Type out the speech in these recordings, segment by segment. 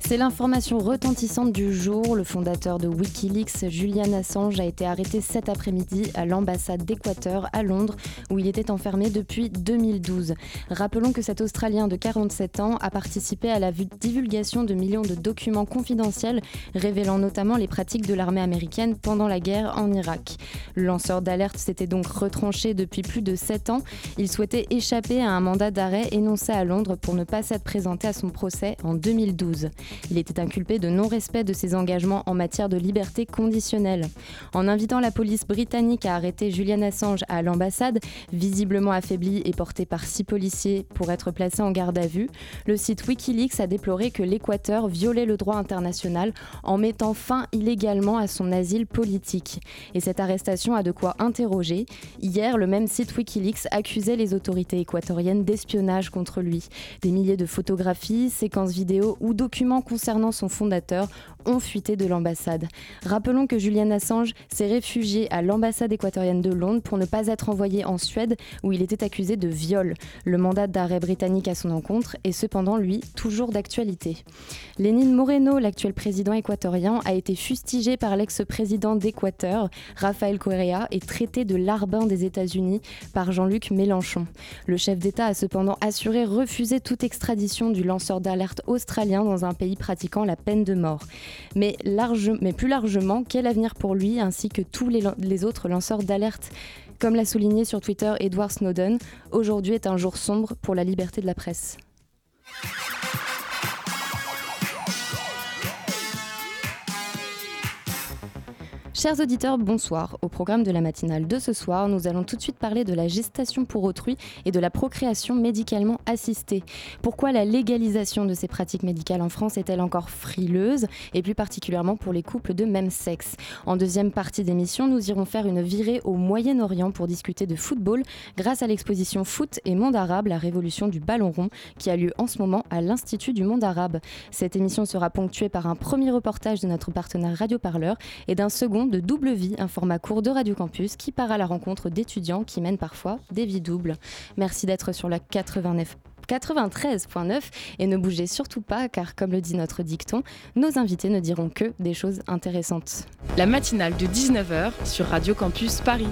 C'est l'information retentissante du jour. Le fondateur de Wikileaks, Julian Assange, a été arrêté cet après-midi à l'ambassade d'Équateur à Londres, où il était enfermé depuis 2012. Rappelons que cet Australien de 47 ans a participé à la divulgation de millions de documents confidentiels, révélant notamment les pratiques de l'armée américaine pendant la guerre en Irak. Le lanceur d'alerte s'était donc retranché depuis plus de 7 ans. Il souhaitait échapper à un mandat d'arrêt énoncé à Londres pour ne pas s'être présenté à son procès en 2012. Il était inculpé de non-respect de ses engagements en matière de liberté conditionnelle. En invitant la police britannique à arrêter Julian Assange à l'ambassade, visiblement affaibli et porté par six policiers pour être placé en garde à vue, le site Wikileaks a déploré que l'Équateur violait le droit international en mettant fin illégalement à son asile politique. Et cette arrestation a de quoi interroger. Hier, le même site Wikileaks accusait les autorités équatoriennes d'espionnage contre lui. Des milliers de photographies, séquences vidéo ou documents concernant son fondateur ont fuité de l'ambassade. Rappelons que Julian Assange s'est réfugié à l'ambassade équatorienne de Londres pour ne pas être envoyé en Suède où il était accusé de viol. Le mandat d'arrêt britannique à son encontre est cependant, lui, toujours d'actualité. Lénine Moreno, l'actuel président équatorien, a été fustigé par l'ex-président d'Équateur, Rafael Correa, et traité de larbin des États-Unis par Jean-Luc Mélenchon. Le chef d'État a cependant assuré refuser toute extradition du lanceur d'alerte australien dans un pays pratiquant la peine de mort. Mais, plus largement, quel avenir pour lui ainsi que tous les autres lanceurs d'alerte? Comme l'a souligné sur Twitter Edward Snowden, aujourd'hui est un jour sombre pour la liberté de la presse. Chers auditeurs, bonsoir. Au programme de la matinale de ce soir, nous allons tout de suite parler de la gestation pour autrui et de la procréation médicalement assistée. Pourquoi la légalisation de ces pratiques médicales en France est-elle encore frileuse et plus particulièrement pour les couples de même sexe? En deuxième partie d'émission, nous irons faire une virée au Moyen-Orient pour discuter de football grâce à l'exposition Foot et Monde arabe, la révolution du ballon rond qui a lieu en ce moment à l'Institut du monde arabe. Cette émission sera ponctuée par un premier reportage de notre partenaire Radio Parleur et d'un second de Double Vie, un format court de Radio Campus qui part à la rencontre d'étudiants qui mènent parfois des vies doubles. Merci d'être sur la 89 93.9 et ne bougez surtout pas car comme le dit notre dicton, nos invités ne diront que des choses intéressantes. La matinale de 19h sur Radio Campus Paris.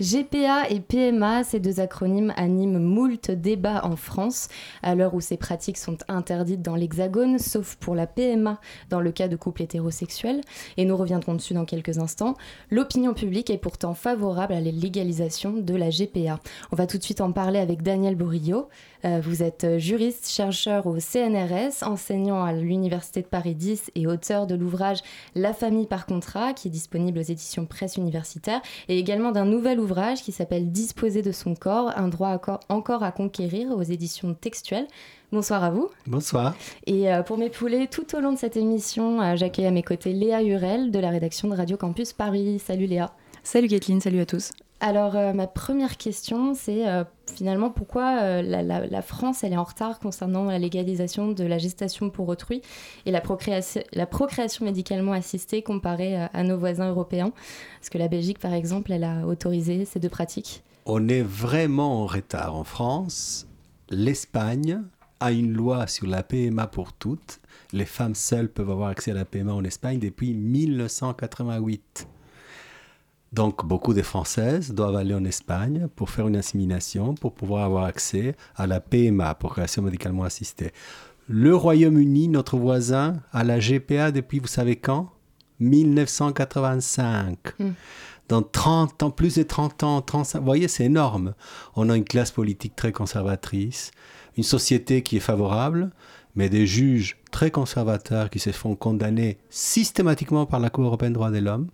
GPA et PMA, ces deux acronymes animent moult débats en France, à l'heure où ces pratiques sont interdites dans l'Hexagone, sauf pour la PMA dans le cas de couples hétérosexuels, et nous reviendrons dessus dans quelques instants. L'opinion publique est pourtant favorable à la légalisation de la GPA. On va tout de suite en parler avec Daniel Bourillot. Euh, vous êtes juriste, chercheur au CNRS, enseignant à l'Université de Paris 10 et auteur de l'ouvrage La famille par contrat, qui est disponible aux éditions Presse universitaire, et également d'un nouvel ouvrage qui s'appelle Disposer de son corps, un droit encore à conquérir aux éditions textuelles. Bonsoir à vous. Bonsoir. Et euh, pour m'épauler tout au long de cette émission, euh, j'accueille à mes côtés Léa Hurel de la rédaction de Radio Campus Paris. Salut Léa. Salut Kathleen, salut à tous. Alors, euh, ma première question, c'est euh, finalement pourquoi euh, la, France elle est en retard concernant la légalisation de la gestation pour autrui et la procréation, la procréation médicalement assistée comparée à nos voisins européens? Parce que la Belgique, par exemple, elle a autorisé ces deux pratiques. On est vraiment en retard en France. L'Espagne a une loi sur la PMA pour toutes. Les femmes seules peuvent avoir accès à la PMA en Espagne depuis 1988. Donc, beaucoup de Françaises doivent aller en Espagne pour faire une insémination, pour pouvoir avoir accès à la PMA, procréation médicalement assistée. Le Royaume-Uni, notre voisin, a la GPA depuis, vous savez quand? 1985. Hmm. Dans 30 ans, plus de 30 ans, 35, vous voyez, c'est énorme. On a une classe politique très conservatrice, une société qui est favorable, mais des juges très conservateurs qui se font condamner systématiquement par la Cour européenne des droits de l'homme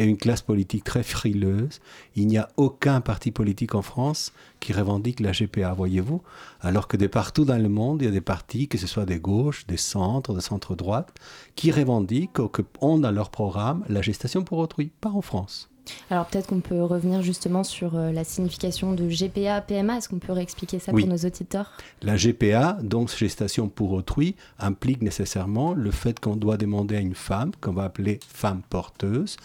et une classe politique très frileuse. Il n'y a aucun parti politique en France qui revendique la GPA, voyez-vous, alors que de partout dans le monde, il y a des partis, que ce soit des gauches, des centres, des centres-droites, qui revendiquent ou qui ont dans leur programme la gestation pour autrui, pas en France. Alors peut-être qu'on peut revenir justement sur euh, la signification de GPA, PMA. Est-ce qu'on peut réexpliquer ça Oui. pour nos auditeurs? La GPA, donc gestation pour autrui, implique nécessairement le fait qu'on doit demander à une femme, qu'on va appeler femme porteuse,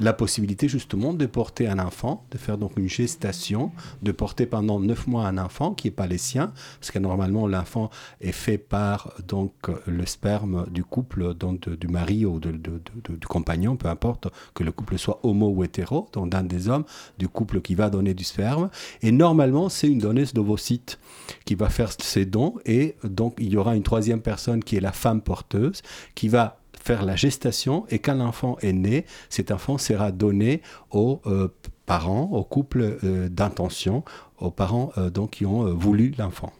la possibilité justement de porter un enfant, de faire donc une gestation, de porter pendant neuf mois un enfant qui n'est pas les siens, parce que normalement l'enfant est fait par donc le sperme du couple, donc du mari ou du compagnon, peu importe que le couple soit homo ou hétéro, donc d'un des hommes du couple qui va donner du sperme. Et normalement c'est une donneuse d'ovocytes qui va faire ses dons et donc il y aura une troisième personne qui est la femme porteuse qui va faire la gestation et quand l'enfant est né, cet enfant sera donné aux euh, parents, au couple euh, d'intention, aux parents euh, donc qui ont voulu l'enfant.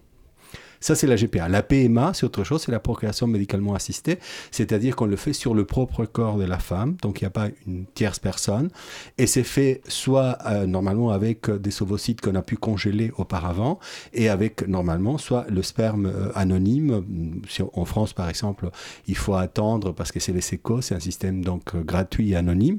Ça, c'est la GPA. La PMA, c'est autre chose, c'est la procréation médicalement assistée, c'est-à-dire qu'on le fait sur le propre corps de la femme, donc il n'y a pas une tierce personne, et c'est fait soit euh, normalement avec euh, des ovocytes qu'on a pu congeler auparavant, et avec normalement soit le sperme euh, anonyme, en France par exemple, il faut attendre parce que c'est les sécos, c'est un système donc gratuit et anonyme.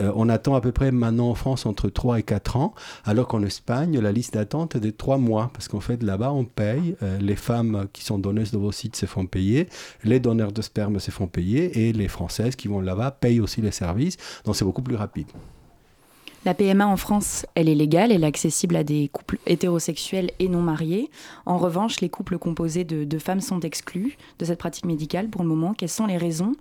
Euh, on attend à peu près maintenant en France entre 3 et 4 ans, alors qu'en Espagne, la liste d'attente est de 3 mois, parce qu'en fait là-bas, on paye, euh, les femmes qui sont donneuses d'ovocytes se font payer, les donneurs de sperme se font payer, et les Françaises qui vont là-bas payent aussi les services, donc c'est beaucoup plus rapide. La PMA en France, elle est légale, elle est accessible à des couples hétérosexuels et non mariés. En revanche, les couples composés de, de femmes sont exclus de cette pratique médicale pour le moment. Quelles sont les raisons?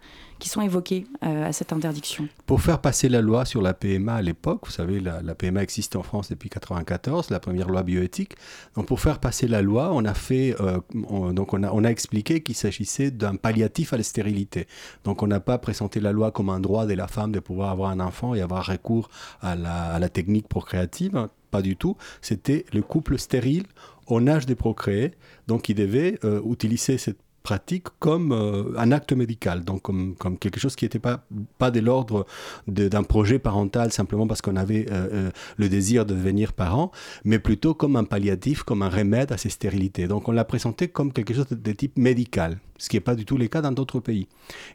Sont évoquées euh, à cette interdiction Pour faire passer la loi sur la PMA à l'époque, vous savez, la, PMA existe en France depuis 1994, la première loi bioéthique. Donc pour faire passer la loi, on a fait, euh, on, donc on a, on a expliqué qu'il s'agissait d'un palliatif à la stérilité. Donc on n'a pas présenté la loi comme un droit de la femme de pouvoir avoir un enfant et avoir recours à la, technique procréative. Pas du tout. C'était le couple stérile en âge de procréer, donc il devait euh, utiliser cette pratique comme euh, un acte médical, donc comme, comme quelque chose qui n'était pas, pas de l'ordre d'un projet parental simplement parce qu'on avait euh, euh, le désir de devenir parent, mais plutôt comme un palliatif, comme un remède à ces stérilités. Donc on l'a présenté comme quelque chose de, type médical, ce qui n'est pas du tout le cas dans d'autres pays.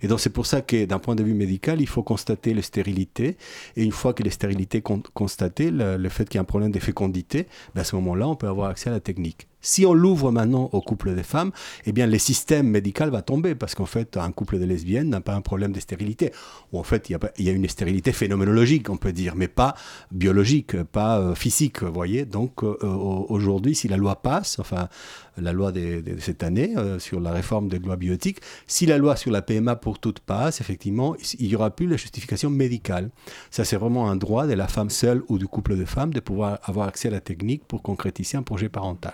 Et donc c'est pour ça que d'un point de vue médical, il faut constater les stérilités, et une fois que les stérilités con- constatées, le, le fait qu'il y a un problème de fécondité, ben à ce moment-là, on peut avoir accès à la technique. Si on l'ouvre maintenant au couple de femmes, eh bien, le système médical va tomber parce qu'en fait, un couple de lesbiennes n'a pas un problème de stérilité. Ou en fait, il y, y a une stérilité phénoménologique, on peut dire, mais pas biologique, pas euh, physique, vous voyez. Donc, euh, au- aujourd'hui, si la loi passe, enfin, la loi de, cette année euh, sur la réforme des lois bioéthiques, si la loi sur la PMA pour toutes passe, effectivement, il n'y aura plus la justification médicale. Ça, c'est vraiment un droit de la femme seule ou du couple de femmes de pouvoir avoir accès à la technique pour concrétiser un projet parental.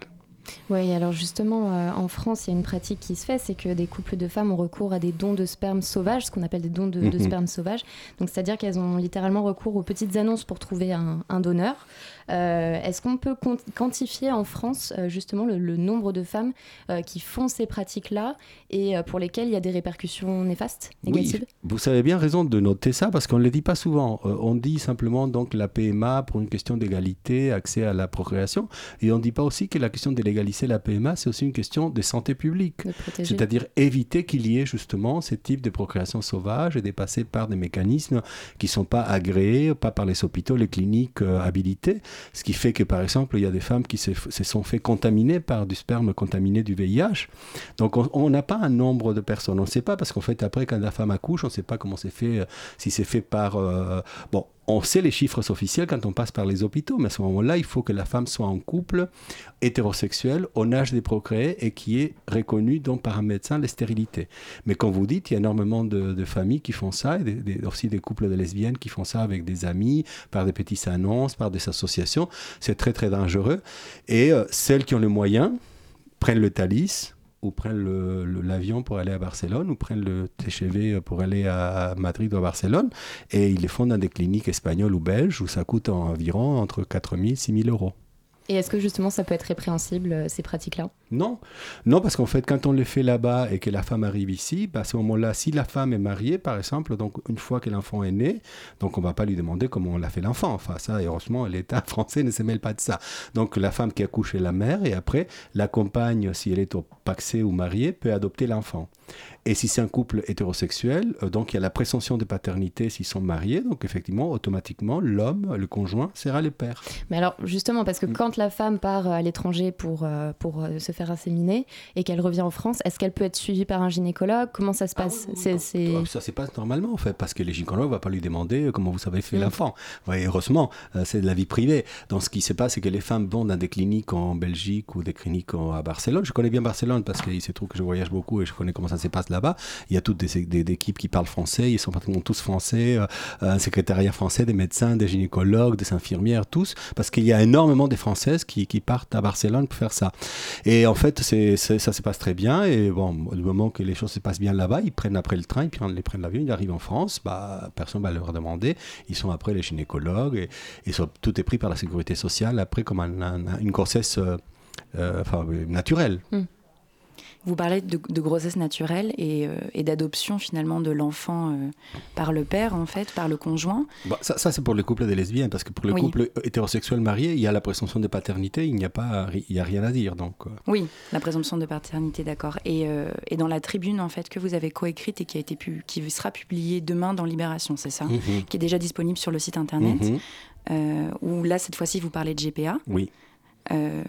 Oui, alors justement, euh, en France, il y a une pratique qui se fait, c'est que des couples de femmes ont recours à des dons de sperme sauvages, ce qu'on appelle des dons de, de Mhm. sperme sauvages. Donc, c'est-à-dire qu'elles ont littéralement recours aux petites annonces pour trouver un, un donneur. Euh, Est-ce qu'on peut quant- quantifier en France euh, justement le, le nombre de femmes euh, qui font ces pratiques-là et pour lesquelles il y a des répercussions néfastes, négatives? Oui, vous avez bien raison de noter ça parce qu'on ne le dit pas souvent. On dit simplement donc la PMA pour une question d'égalité, accès à la procréation, et on ne dit pas aussi que la question de légaliser la PMA, c'est aussi une question de santé publique. C'est-à-dire éviter qu'il y ait justement ce type de procréation sauvage et de passer par des mécanismes qui ne sont pas agréés, pas par les hôpitaux, les cliniques euh, habilitées. Ce qui fait que, par exemple, il y a des femmes qui se, sont fait contaminer par du sperme contaminé du VIH. Donc, on- on n'a pas un nombre de personnes. On ne sait pas parce qu'en fait, après, quand la femme accouche, on ne sait pas comment c'est fait, euh, si c'est fait par... euh, bon, on sait les chiffres officiels quand on passe par les hôpitaux, mais à ce moment-là, il faut que la femme soit en couple hétérosexuel, au âge des procréés et qui est reconnu donc par un médecin les stérilités. Mais comme vous dites, il y a énormément de, de familles qui font ça, et aussi des couples de lesbiennes qui font ça avec des amis, par des petites annonces, par des associations. C'est très très dangereux. Et euh, celles qui ont le moyen prennent le Thalys ou prennent l'avion pour aller à Barcelone ou prennent le TGV pour aller à Madrid ou à Barcelone et ils les font dans des cliniques espagnoles ou belges où ça coûte environ entre 4 000 et 6 000 euros. Et est-ce que justement ça peut être répréhensible, euh, ces pratiques-là? Non, non, parce qu'en fait, quand on le fait là-bas et que la femme arrive ici, bah, à ce moment-là, si la femme est mariée, par exemple, donc une fois que l'enfant est né, donc on va pas lui demander comment on l'a fait l'enfant. Enfin, ça, heureusement, l'État français ne se mêle pas de ça. Donc la femme qui a couché la mère et après, la compagne, si elle est au paxé ou mariée, peut adopter l'enfant. Et si c'est un couple hétérosexuel, euh, donc il y a la présomption de paternité s'ils sont mariés, donc effectivement, automatiquement, l'homme, le conjoint, sera le père. Mais alors, justement, parce que Mm. quand la femme part euh, à l'étranger pour, euh, pour se faire inséminer et qu'elle revient en France, est-ce qu'elle peut être suivie par un gynécologue? Comment ça se passe? C'est- c'est- Ah, Ça se passe normalement, en fait, parce que les gynécologues ne vont pas lui demander euh, comment vous avez fait Mm. l'enfant. Ouais, heureusement, euh, c'est de la vie privée. Donc, ce qui se passe, c'est que les femmes vont dans des cliniques en Belgique ou des cliniques en- à Barcelone. Je connais bien Barcelone parce qu'il se trouve que je voyage beaucoup et je connais comment ça se passe là-bas. Il y a toutes des, des- des équipes qui parlent français, ils sont pratiquement tous français, euh, un secrétariat français, des médecins, des gynécologues, des infirmières, tous, parce qu'il y a énormément de Françaises qui, qui partent à Barcelone pour faire ça. Et en fait, c'est, c'est- ça se passe très bien. Et bon, du moment que les choses se passent bien là-bas, ils prennent après le train, ils prennent, ils prennent l'avion, ils arrivent en France, bah, personne ne va leur demander. Ils sont après les gynécologues et, tout est pris par la sécurité sociale après comme un- un- une grossesse euh, euh, naturelle. Vous parlez de, de grossesse naturelle et, euh, et d'adoption finalement de l'enfant euh, par le père en fait, par le conjoint. Bah, ça, ça, c'est pour les couples des lesbiennes, parce que pour les Oui. couples hétérosexuels mariés, il y a la présomption de paternité, il n'y a, pas, il y a rien à dire. Donc, euh, Oui, la présomption de paternité, d'accord. Et, euh, et dans la tribune en fait que vous avez coécrite et qui a été pu- qui sera publiée demain dans Libération, c'est ça, mhm, qui est déjà disponible sur le site internet. mhm, euh, où là cette fois-ci vous parlez de GPA. oui. Euh,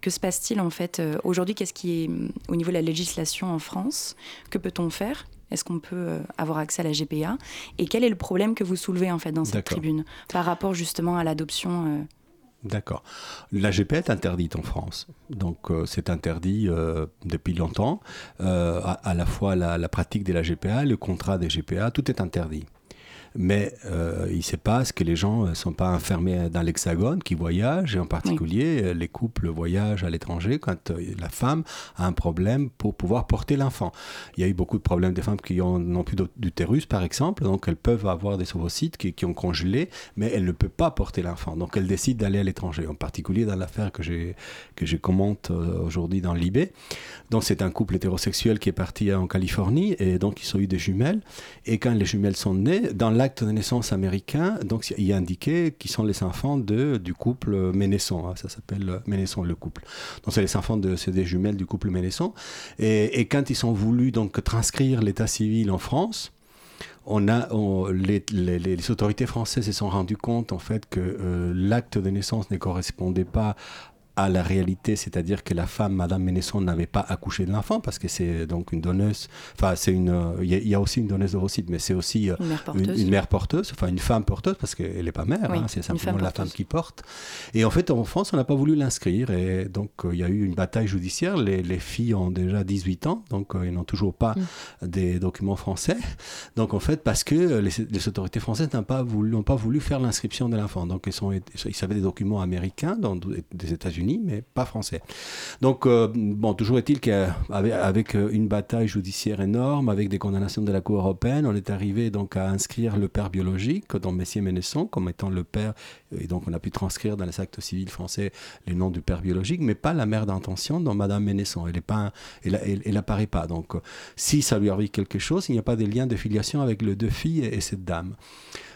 que se passe-t-il en fait euh, aujourd'hui? Qu'est-ce qui est hum, au niveau de la législation en France? Que peut-on faire? Est-ce qu'on peut euh, avoir accès à la GPA Et quel est le problème que vous soulevez en fait dans cette tribune par rapport justement à l'adoption euh, D'accord. La GPA est interdite en France. Donc euh, c'est interdit euh, depuis longtemps. Euh, à, à la fois la, la pratique de la GPA, le contrat des GPA, tout est interdit. Mais euh, il se passe que les gens ne sont pas enfermés dans l'hexagone, qui voyagent, et en particulier euh, les couples voyagent à l'étranger quand euh, la femme a un problème pour pouvoir porter l'enfant. Il y a eu beaucoup de problèmes des femmes qui ont- n'ont plus d'ut- d'utérus, par exemple, donc elles peuvent avoir des ovocytes qui, qui ont congelé, mais elles ne peuvent pas porter l'enfant. Donc elles décident d'aller à l'étranger, en particulier dans l'affaire que, que je commente euh, aujourd'hui dans l'IB. Donc c'est un couple hétérosexuel qui est parti en Californie, et donc ils ont eu des jumelles. Et quand les jumelles sont nées, dans l'acte de naissance américain, donc il y a indiqué qui sont les enfants de, du couple Ménesson. hein, ça s'appelle Ménesson le couple. Donc c'est les enfants de c'est des jumelles du couple Ménesson. Et, quand ils ont voulu donc transcrire l'état civil en France, on a, les autorités françaises se sont rendues compte en fait que euh, l'acte de naissance ne correspondait pas à la réalité, c'est-à-dire que la femme, Madame Ménesson, n'avait pas accouché de l'enfant parce que c'est donc une donneuse. Enfin, c'est une. euh, Il y, a- il y a aussi une donneuse d'ovocytes, mais c'est aussi euh, une mère une, porteuse une mère porteuse, enfin une femme porteuse, parce qu'elle n'est pas mère, Oui, hein, c'est simplement femme la femme qui porte. Et en fait, en France, on n'a pas voulu l'inscrire, et donc euh, il y a eu une bataille judiciaire. Les, les filles ont déjà 18 ans, donc euh, ils n'ont toujours pas Mm. des documents français. Donc en fait, parce que euh, les, les autorités françaises n'ont pas voulu, n'ont pas voulu faire l'inscription de l'enfant. Donc ils, sont, ils avaient des documents américains dans, des États-Unis, mais pas français. Donc, euh, bon, toujours est-il qu'avec avec euh, une bataille judiciaire énorme, avec des condamnations de la Cour européenne, on est arrivé donc à inscrire le père biologique dans Messier Ménesson comme étant le père, et donc on a pu transcrire dans les actes civils français les noms du père biologique, mais pas la mère d'intention dans Madame Ménesson. Elle est pas. Donc, si ça lui arrive quelque chose, il n'y a pas de lien de filiation avec les deux filles et cette dame.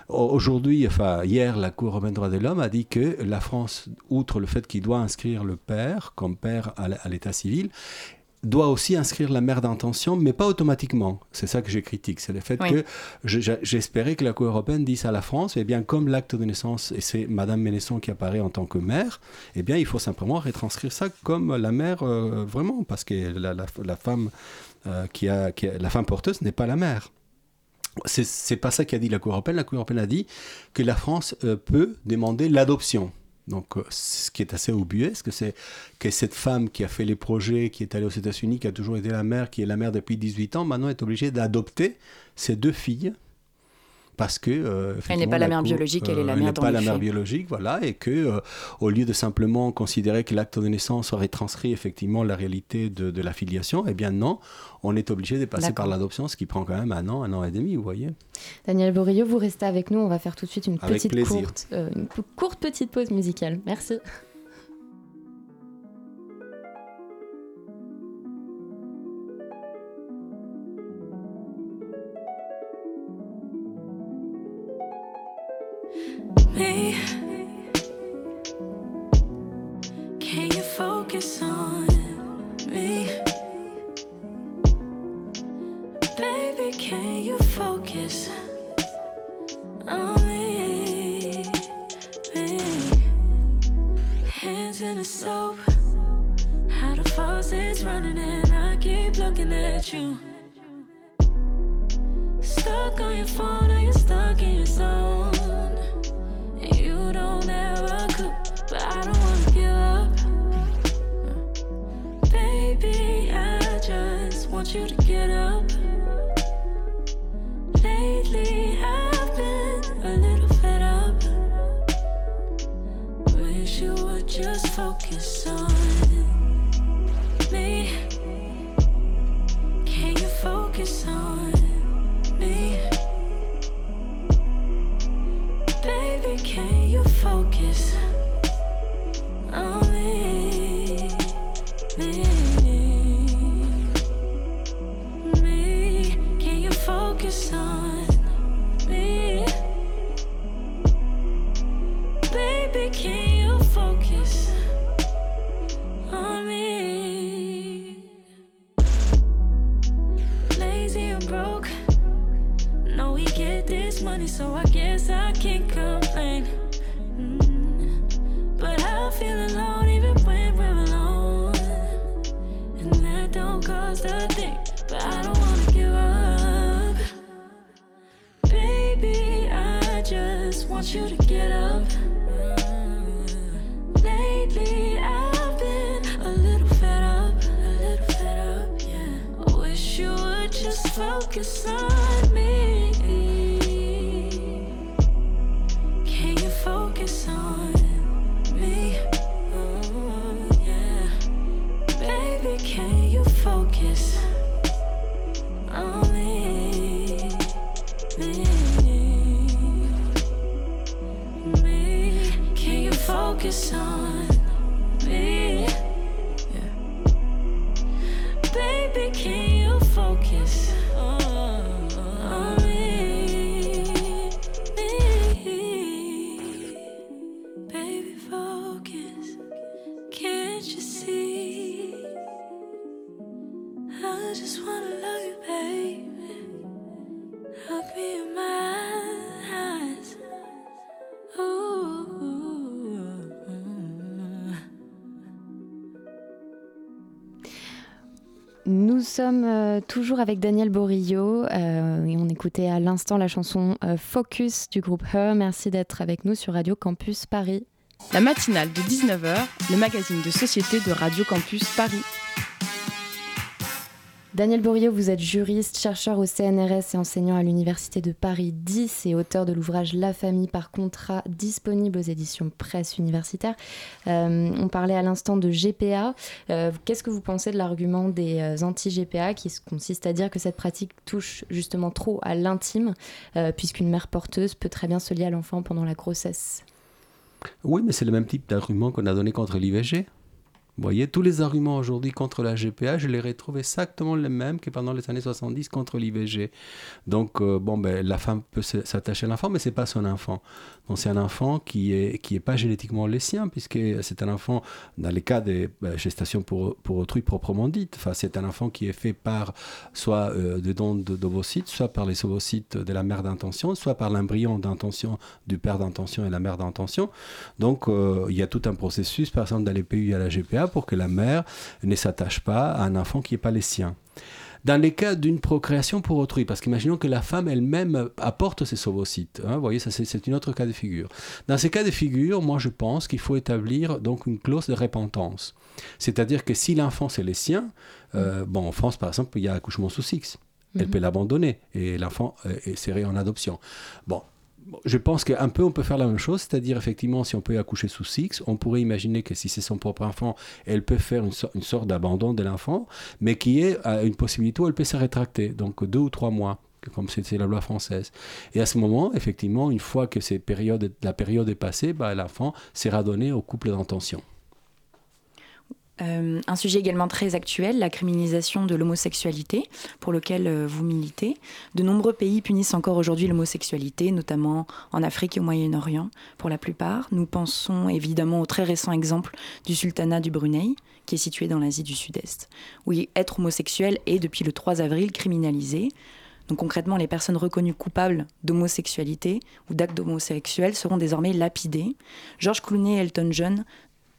Aujourd'hui, enfin hier, la Cour européenne des droits de l'homme a dit que la France, outre le fait qu'il doit inscrire le père comme père à l'état civil, doit aussi inscrire la mère d'intention, mais pas automatiquement. C'est ça que je critique. C'est le fait Oui. que je- je- j'espérais que la Cour européenne dise à la France, eh bien, comme l'acte de naissance, et c'est Madame Ménesson qui apparaît en tant que mère, eh bien, il faut simplement retranscrire ça comme la mère euh, vraiment, parce que la, la- la femme euh, qui a, qui a- la femme porteuse n'est pas la mère. C'est- pas ça qu'a dit la Cour européenne. La Cour européenne a dit que la France euh, peut demander l'adoption. Donc, euh, ce qui est assez ubuesque, c'est que cette femme qui a fait les projets, qui est allée aux États-Unis, qui a toujours été la mère, qui est la mère depuis 18 ans, maintenant est obligée d'adopter ses deux filles? Parce que. euh, Elle n'est pas la mère biologique, elle est la elle mère n'est dans pas la mère biologique, voilà, et que euh, au lieu de simplement considérer que l'acte de naissance aurait transcrit effectivement la réalité de, de la filiation, eh bien non, on est obligé de passer par l'adoption, ce qui prend quand même un an, un an et demi, vous voyez. Daniel Borillo, vous restez avec nous. On va faire tout de suite une Avec petite plaisir. courte, euh, une courte petite pause musicale. Merci. constant thing, but I don't wanna give up. Baby, I just want you to get up. Lately, I've been a little fed up, a little fed up, yeah. I wish you would just focus on. Sommes euh, toujours avec Daniel Borillo euh, et on écoutait à l'instant la chanson euh, Focus du groupe Her. Merci d'être avec nous sur Radio Campus Paris. La matinale de 19h, le magazine de société de Radio Campus Paris. Daniel Borio, vous êtes juriste, chercheur au CNRS et enseignant à l'Université de Paris 10 et auteur de l'ouvrage La famille par contrat disponible aux éditions Presse universitaire. Euh, on parlait à l'instant de GPA. Euh, qu'est-ce que vous pensez de l'argument des euh, anti-GPA qui consiste à dire que cette pratique touche justement trop à l'intime puisqu'une mère porteuse peut très bien se lier à l'enfant pendant la grossesse? Oui, mais c'est le même type d'argument qu'on a donné contre l'IVG. Vous voyez, tous les arguments aujourd'hui contre la GPA, je les retrouve exactement les mêmes que pendant les années 70 contre l'IVG. Donc, euh, bon, ben, la femme peut s'attacher à l'enfant, mais c'est pas son enfant. Donc, c'est un enfant qui est, qui est pas génétiquement le sien, puisque c'est un enfant, dans les cas de ben, gestation pour, pour autrui proprement dite, enfin, c'est un enfant qui est fait par soit euh, des dons d'ovocytes, soit par les ovocytes de la mère d'intention, soit par l'embryon d'intention du père d'intention et la mère d'intention. Donc, euh, il y a tout un processus, par exemple, dans les à la GPA, pour que la mère ne s'attache pas à un enfant qui n'est pas le sien. Dans les cas d'une procréation pour autrui, parce qu'imaginons que la femme elle-même apporte ses ovocytes, hein, vous voyez, ça c'est un autre cas de figure. Dans ces cas de figure, moi je pense qu'il faut établir donc une clause de repentance. C'est-à-dire que si l'enfant c'est le sien, euh, bon en France par exemple il y a accouchement sous six, elle mhm. peut l'abandonner et l'enfant est serré en adoption. Bon, je pense qu'un peu on peut faire la même chose, c'est-à-dire effectivement si on peut accoucher sous six, on pourrait imaginer que si c'est son propre enfant, elle peut faire une, sorte d'abandon de l'enfant, mais qui est euh, une possibilité où elle peut se rétracter, donc deux ou trois mois comme c'est la loi française. Et à ce moment, effectivement, une fois que la période est passée, bah, l'enfant sera donné au couple d'intention. Euh, un sujet également très actuel, la criminalisation de l'homosexualité, pour lequel euh, vous militez. De nombreux pays punissent encore aujourd'hui l'homosexualité, notamment en Afrique et au Moyen-Orient, pour la plupart. Nous pensons évidemment au très récent exemple du sultanat du Brunei, qui est situé dans l'Asie du Sud-Est, où être homosexuel est depuis le 3 avril criminalisé. Donc concrètement, les personnes reconnues coupables d'homosexualité ou d'actes d'homosexuels seront désormais lapidées. George Clooney et Elton John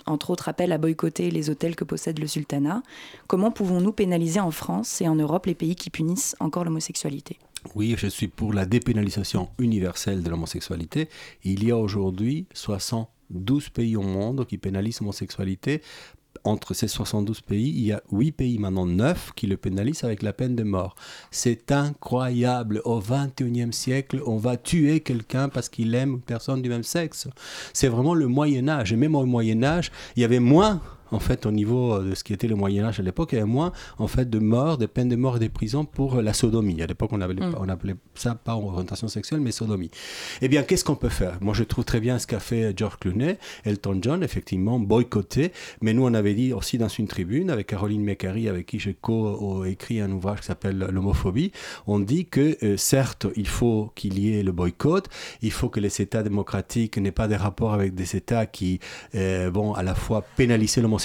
entre autres appellent à boycotter les hôtels que possède le sultanat. Comment pouvons-nous pénaliser en France et en Europe les pays qui punissent encore l'homosexualité? Oui, je suis pour la dépénalisation universelle de l'homosexualité. Il y a aujourd'hui 72 pays au monde qui pénalisent l'homosexualité entre ces 72 pays, il y a 8 pays, maintenant 9, qui le pénalisent avec la peine de mort. C'est incroyable. Au 21e siècle, on va tuer quelqu'un parce qu'il aime une personne du même sexe. C'est vraiment le Moyen Âge. Et même au Moyen Âge, il y avait moins en fait, au niveau euh, de ce qui était le Moyen Âge à l'époque, il y avait moins en fait de morts, de peines de mort et de prison pour la sodomie. À l'époque, on, mm. on, appelait ça pas orientation sexuelle, mais sodomie. Eh bien, qu'est-ce qu'on peut faire? Moi, je trouve très bien ce qu'a fait George Clooney, Elton John, effectivement, boycotté. Mais nous, on avait dit aussi dans une tribune avec Caroline Mécari, avec qui j'ai co-écrit un ouvrage qui s'appelle L'homophobie, on dit que euh, certes, il faut qu'il y ait le boycott, il faut que les États démocratiques n'aient pas des rapports avec des États qui euh, vont à la fois pénaliser l'homosexualité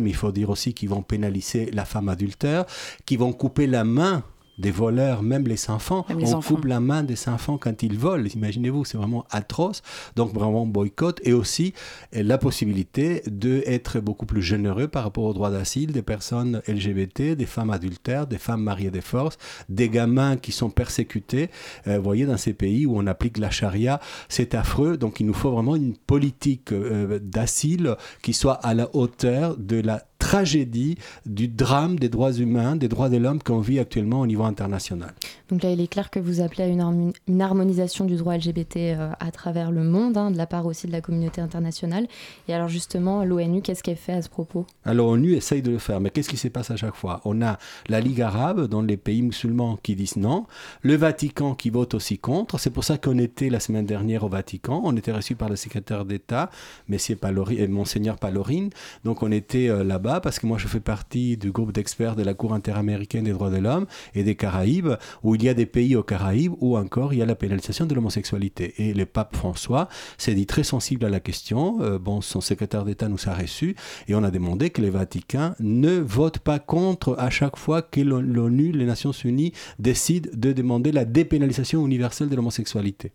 mais il faut dire aussi qu'ils vont pénaliser la femme adultère, qui vont couper la main des voleurs, même les enfants. on coupe la main des enfants quand ils volent. Imaginez-vous, c'est vraiment atroce. Donc vraiment boycott et aussi euh, la possibilité d'être beaucoup plus généreux par rapport aux droits d'asile des personnes LGBT, des femmes adultères, des femmes mariées de force, des gamins qui sont persécutés. Euh, vous voyez, dans ces pays où on applique la charia, c'est affreux. Donc il nous faut vraiment une politique euh, d'asile qui soit à la hauteur de la tragédie du drame des droits humains, des droits de l'homme qu'on vit actuellement au niveau international. Donc là, il est clair que vous appelez à une, harmonisation du droit LGBT euh, à travers le monde, hein, de la part aussi de la communauté internationale. Et alors justement, l'ONU, qu'est-ce qu'elle fait à ce propos? Alors l'ONU essaye de le faire, mais qu'est-ce qui se passe à chaque fois? On a la Ligue arabe, dans les pays musulmans qui disent non, le Vatican qui vote aussi contre. C'est pour ça qu'on était la semaine dernière au Vatican. On était reçu par le secrétaire d'État, Messieurs et Monseigneur Palorine. Donc on était euh, là-bas parce que moi je fais partie du groupe d'experts de la Cour interaméricaine des droits de l'homme et des Caraïbes, où il y a des pays aux Caraïbes où encore il y a la pénalisation de l'homosexualité. Et le pape François s'est dit très sensible à la question. Euh, bon, son secrétaire d'État nous a reçus et on a demandé que les Vatican ne votent pas contre à chaque fois que l'ONU, les Nations Unies, décident de demander la dépénalisation universelle de l'homosexualité.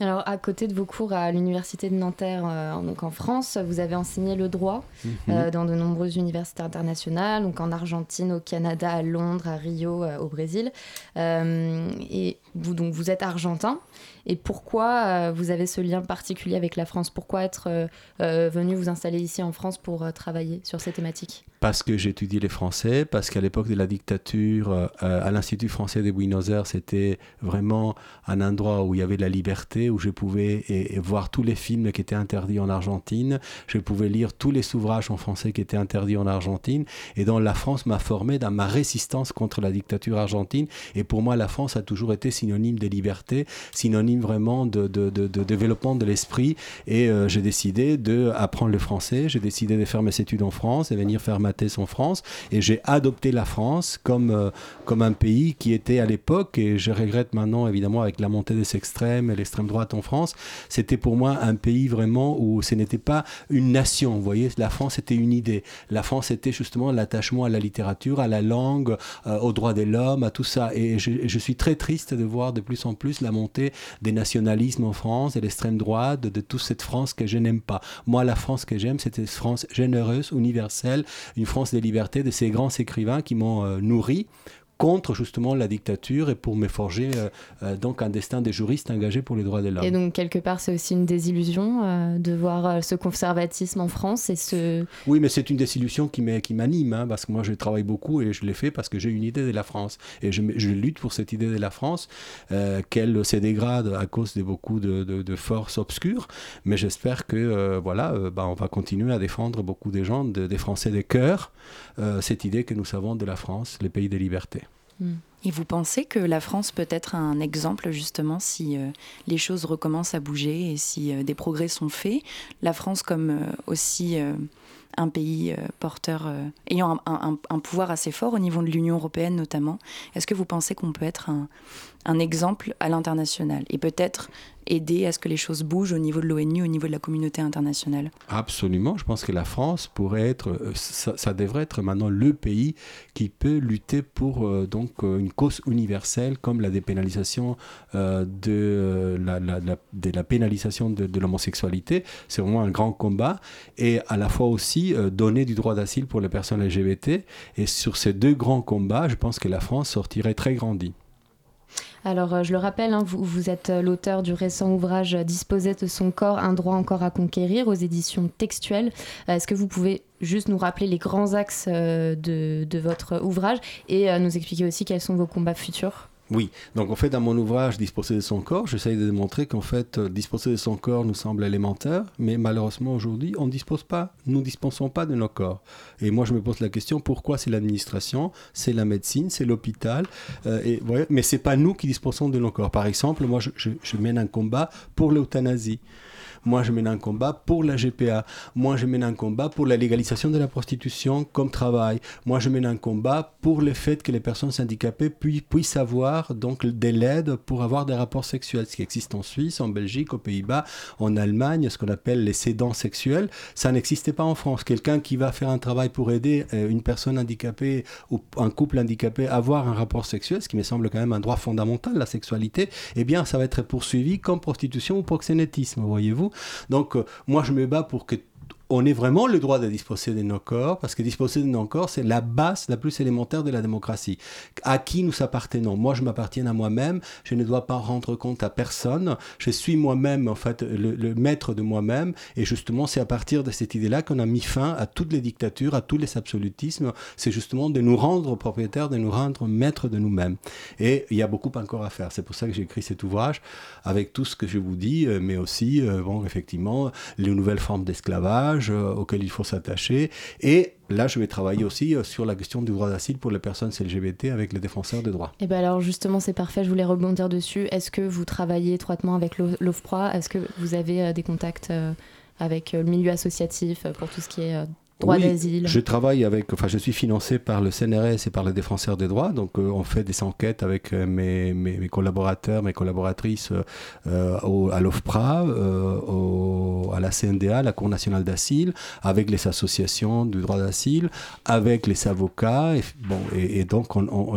Alors, à côté de vos cours à l'Université de Nanterre, euh, donc en France, vous avez enseigné le droit mhm. euh, dans de nombreuses universités internationales, donc en Argentine, au Canada, à Londres, à Rio, euh, au Brésil. et vous, donc, vous êtes argentin. Et pourquoi vous avez ce lien particulier avec la France? Pourquoi être venu vous installer ici en France pour travailler sur ces thématiques? Parce que j'étudie les Français, parce qu'à l'époque de la dictature, euh, à l'Institut français de Buenos Aires, c'était vraiment un endroit où il y avait de la liberté, où je pouvais voir tous les films qui étaient interdits en Argentine, je pouvais lire tous les ouvrages en français qui étaient interdits en Argentine, et donc la France m'a formé dans ma résistance contre la dictature argentine, et pour moi la France a toujours été synonyme de liberté, synonyme vraiment de, développement de l'esprit, et euh, j'ai décidé d'apprendre le français, j'ai décidé de faire mes études en France et venir faire ma en France et j'ai adopté la France comme, euh, comme un pays qui était à l'époque, et je regrette maintenant évidemment avec la montée des extrêmes et l'extrême droite en France, c'était pour moi un pays vraiment où ce n'était pas une nation, vous voyez, la France était une idée. La France était justement l'attachement à la littérature, à la langue, euh, aux droits de l'homme, à tout ça. Et je, je, suis très triste de voir de plus en plus la montée des nationalismes en France et l'extrême droite, de, de toute cette France que je n'aime pas. Moi, la France que j'aime, c'était une France généreuse, universelle, une France des libertés de ces grands écrivains qui m'ont euh, nourri contre justement la dictature et pour me forger euh, euh, donc un destin des juristes engagés pour les droits de l'homme. Et donc quelque part c'est aussi une désillusion euh, de voir ce conservatisme en France et ce... Oui mais c'est une désillusion qui m'anime hein, parce que moi je travaille beaucoup et je l'ai fait parce que j'ai une idée de la France et je, je, lutte pour cette idée de la France qu'elle se dégrade à cause de beaucoup de, de, forces obscures mais j'espère que voilà bah, on va continuer à défendre beaucoup des gens, des Français de cœur cette idée que nous savons de la France, les pays des libertés. Et vous pensez que la France peut être un exemple justement si euh, les choses recommencent à bouger et si euh, des progrès sont faits? La France comme euh, aussi un pays porteur, ayant un, pouvoir assez fort au niveau de l'Union européenne notamment. Est-ce que vous pensez qu'on peut être un, un exemple à l'international? Et peut-être aider à ce que les choses bougent au niveau de l'ONU, au niveau de la communauté internationale Absolument. Je pense que la France pourrait être, euh, ça, devrait être maintenant le pays qui peut lutter pour euh, donc euh, une cause universelle comme la dépénalisation de, la, pénalisation de, de l'homosexualité. C'est vraiment un grand combat et à la fois aussi donner du droit d'asile pour les personnes LGBT. Et sur ces deux grands combats, je pense que la France sortirait très grandie. Alors, euh, je le rappelle, hein, vous, êtes euh, l'auteur du récent ouvrage euh, Disposer de son corps, un droit encore à conquérir aux éditions textuelles. Est-ce que vous pouvez juste nous rappeler les grands axes de, votre ouvrage et nous expliquer aussi quels sont vos combats futurs? Oui, donc en fait, dans mon ouvrage Disposer de son corps, j'essaye de démontrer qu'en fait, euh, disposer de son corps nous semble élémentaire, mais malheureusement aujourd'hui, on ne dispose pas, nous ne dispensons pas de nos corps. Et moi, je me pose la question pourquoi c'est l'administration, c'est la médecine, c'est l'hôpital, euh, ouais, mais c'est pas nous qui disposons de nos corps. Par exemple, moi, je mène un combat pour l'euthanasie. Moi, je mène un combat pour la GPA. Moi, je mène un combat pour la légalisation de la prostitution comme travail. Moi, je mène un combat pour le fait que les personnes handicapées puissent avoir donc de l'aide pour avoir des rapports sexuels, ce qui existe en Suisse, en Belgique, aux Pays-Bas, en Allemagne, ce qu'on appelle les cédants sexuels. Ça n'existait pas en France. Quelqu'un qui va faire un travail pour aider euh, une personne handicapée ou un couple handicapé à avoir un rapport sexuel, ce qui me semble quand même un droit fondamental, la sexualité, eh bien, ça va être poursuivi comme prostitution ou proxénétisme, voyez-vous. Donc, euh, moi, je me bats pour que on ait vraiment le droit de disposer de nos corps, parce que disposer de nos corps, c'est la base la plus élémentaire de la démocratie. À qui nous appartenons? Moi, je m'appartiens à moi-même, je ne dois pas rendre compte à personne, je suis moi-même, en fait, le, maître de moi-même, et justement, c'est à partir de cette idée-là qu'on a mis fin à toutes les dictatures, à tous les absolutismes, c'est justement de nous rendre propriétaires, de nous rendre maîtres de nous-mêmes. Et il y a beaucoup encore à faire, c'est pour ça que j'ai écrit cet ouvrage, avec tout ce que je vous dis, euh, mais aussi, euh, bon, effectivement, les nouvelles formes d'esclavage, euh, auquel il faut s'attacher. Et là, je vais travailler aussi euh, sur la question du droit d'asile pour les personnes LGBT avec les défenseurs des droits. Et bien alors justement, c'est parfait, je voulais rebondir dessus. Est-ce que vous travaillez étroitement avec l'OFPROA Est-ce que vous avez euh, des contacts avec le milieu associatif pour tout ce qui est oui, Je travaille avec, enfin, je suis financé par le CNRS et par les défenseurs des droits. Donc, euh, on fait des enquêtes avec euh, mes, mes, collaborateurs, mes collaboratrices euh, à l'OFPRA, à la CNDA, la Cour nationale d'asile, avec les associations du droit d'asile, avec les avocats. Et, bon, et, donc,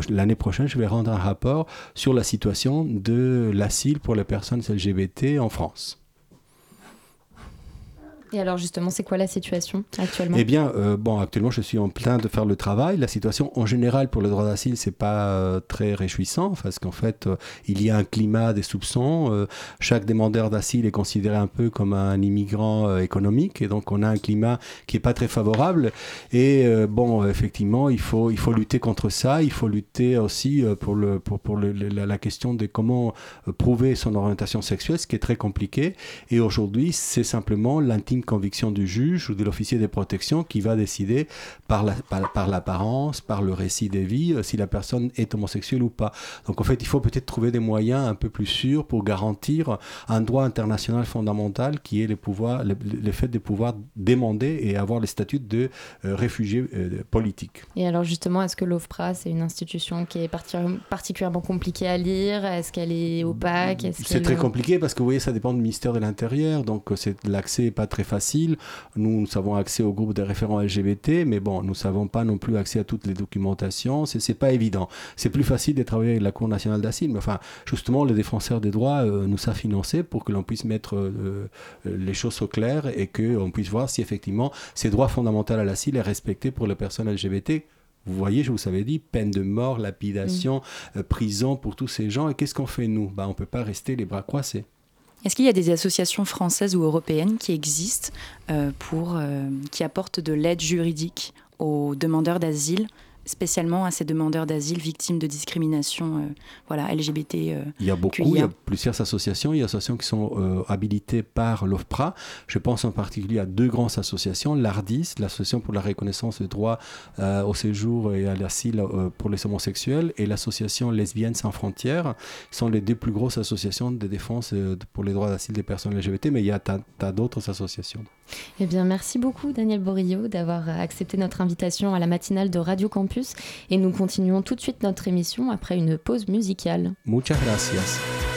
l'année prochaine, je vais rendre un rapport sur la situation de l'asile pour les personnes LGBT en France. Et alors justement, c'est quoi la situation actuellement? Eh bien, euh, bon, actuellement, je suis en plein de faire le travail. La situation en général pour le droit d'asile, c'est pas euh, très réjouissant parce qu'en fait, euh, il y a un climat des soupçons. chaque demandeur d'asile est considéré un peu comme un immigrant économique et donc on a un climat qui est pas très favorable. Et bon, effectivement, il faut il faut lutter contre ça. Il faut lutter aussi pour le pour, pour la, la, question de comment prouver son orientation sexuelle, ce qui est très compliqué. Et aujourd'hui, c'est simplement conviction du juge ou de l'officier de protection qui va décider par l'apparence, par, par, le récit des vies, euh, si la personne est homosexuelle ou pas. Donc en fait, il faut peut-être trouver des moyens un peu plus sûrs pour garantir un droit international fondamental qui est le, pouvoir, le, fait de pouvoir demander et avoir le statut de euh, réfugié euh, politique. Et alors justement, est-ce que l'OFPRA, c'est une institution qui est particulièrement compliquée à lire? Est-ce qu'elle est opaque? C'est très compliqué parce que vous voyez, ça dépend du ministère de l'Intérieur, donc l'accès n'est pas très facile. Nous, nous avons accès au groupe des référents LGBT, mais bon, nous n'avons pas non plus accès à toutes les documentations. C'est, n'est pas évident. C'est plus facile de travailler avec la Cour nationale d'asile, mais enfin, justement, les défenseurs des droits euh, nous a financé pour que l'on puisse mettre euh, euh, les choses au clair et qu'on puisse voir si effectivement ces droits fondamentaux à l'asile est respecté pour les personnes LGBT vous voyez, je vous avais dit, peine de mort, lapidation, mm. prison pour tous ces gens. Et qu'est-ce qu'on fait nous? Bah, On ne peut pas rester les bras croisés. Est-ce qu'il y a des associations françaises ou européennes qui existent euh, pour, euh, qui apportent de l'aide juridique aux demandeurs d'asile spécialement à ces demandeurs d'asile victimes de discrimination euh, voilà, LGBT. Euh, il y a beaucoup, il y a plusieurs associations. Il y a des associations qui sont euh, habilitées par l'OFPRA. Je pense en particulier à deux grandes associations. L'ARDIS, l'Association pour la reconnaissance des droits au séjour et à l'asile pour les homosexuels, et l'association Lesbiennes sans frontières sont les deux plus grosses associations de défense pour les droits d'asile des personnes LGBT, mais il y a tas d'autres associations. Eh bien, merci beaucoup, Daniel Borillo, d'avoir accepté notre invitation à la matinale de Radio Campus. Et nous continuons tout de suite notre émission après une pause musicale. Muchas gracias.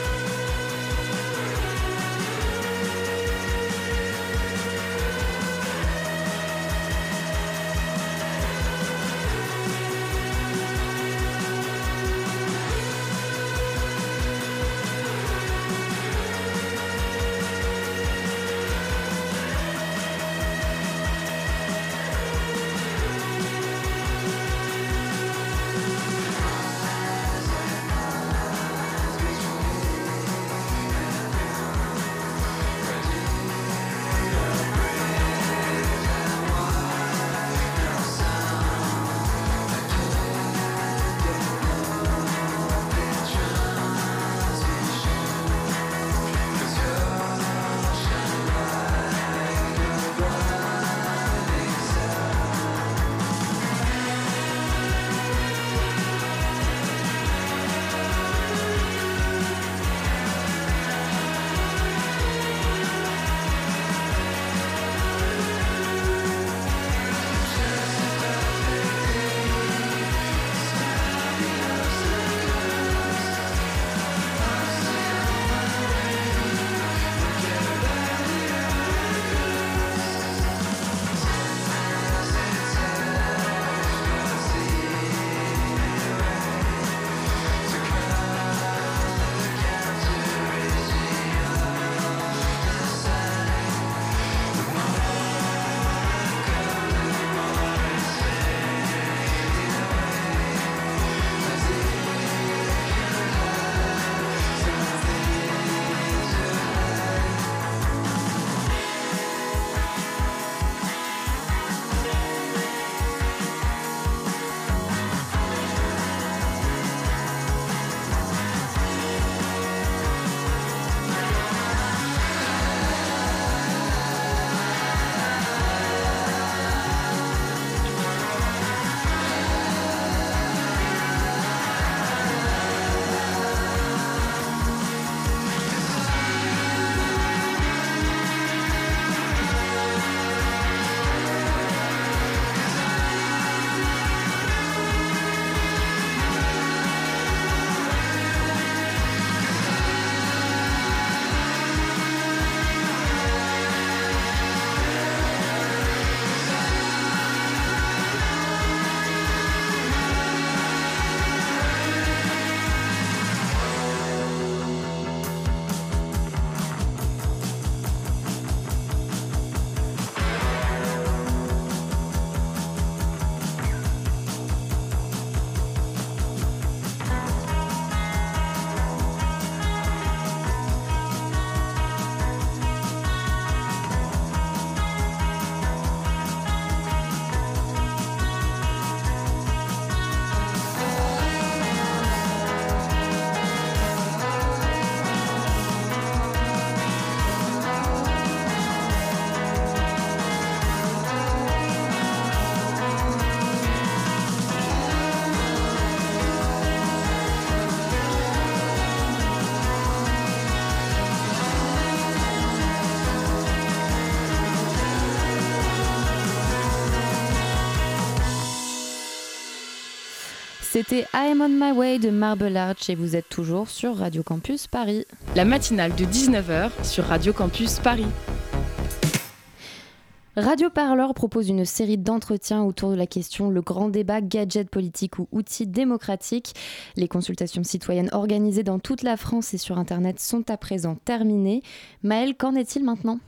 C'était I'm on my way de Marble Arch et vous êtes toujours sur Radio Campus Paris. La matinale de 19h sur Radio Campus Paris. Radio Parleur propose une série d'entretiens autour de la question le grand débat gadget politique ou outil démocratique. Les consultations citoyennes organisées dans toute la France et sur Internet sont à présent terminées. Maël, qu'en est-il maintenant?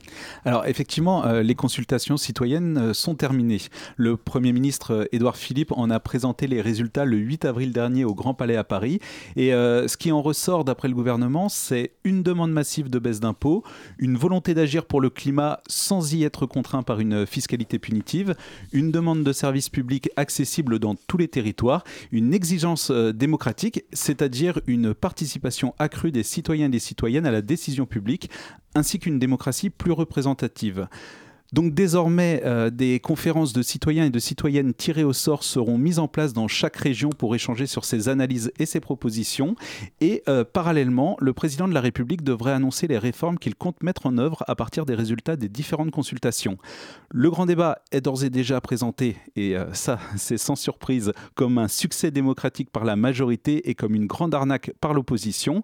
Alors effectivement, euh, les consultations citoyennes euh, sont terminées. Le Premier ministre euh, Édouard Philippe en a présenté les résultats le 8 avril dernier au Grand Palais à Paris. Et ce qui en ressort d'après le gouvernement, c'est une demande massive de baisse d'impôts, une volonté d'agir pour le climat sans y être contraint par une fiscalité punitive, une demande de services publics accessible dans tous les territoires, une exigence euh, démocratique, c'est-à-dire une participation accrue des citoyens et des citoyennes à la décision publique, ainsi qu'une démocratie plus représentative. Donc désormais, euh, des conférences de citoyens et de citoyennes tirées au sort seront mises en place dans chaque région pour échanger sur ces analyses et ces propositions. Et euh, parallèlement, le président de la République devrait annoncer les réformes qu'il compte mettre en œuvre à partir des résultats des différentes consultations. Le grand débat est d'ores et déjà présenté, et euh, ça c'est sans surprise, comme un succès démocratique par la majorité et comme une grande arnaque par l'opposition.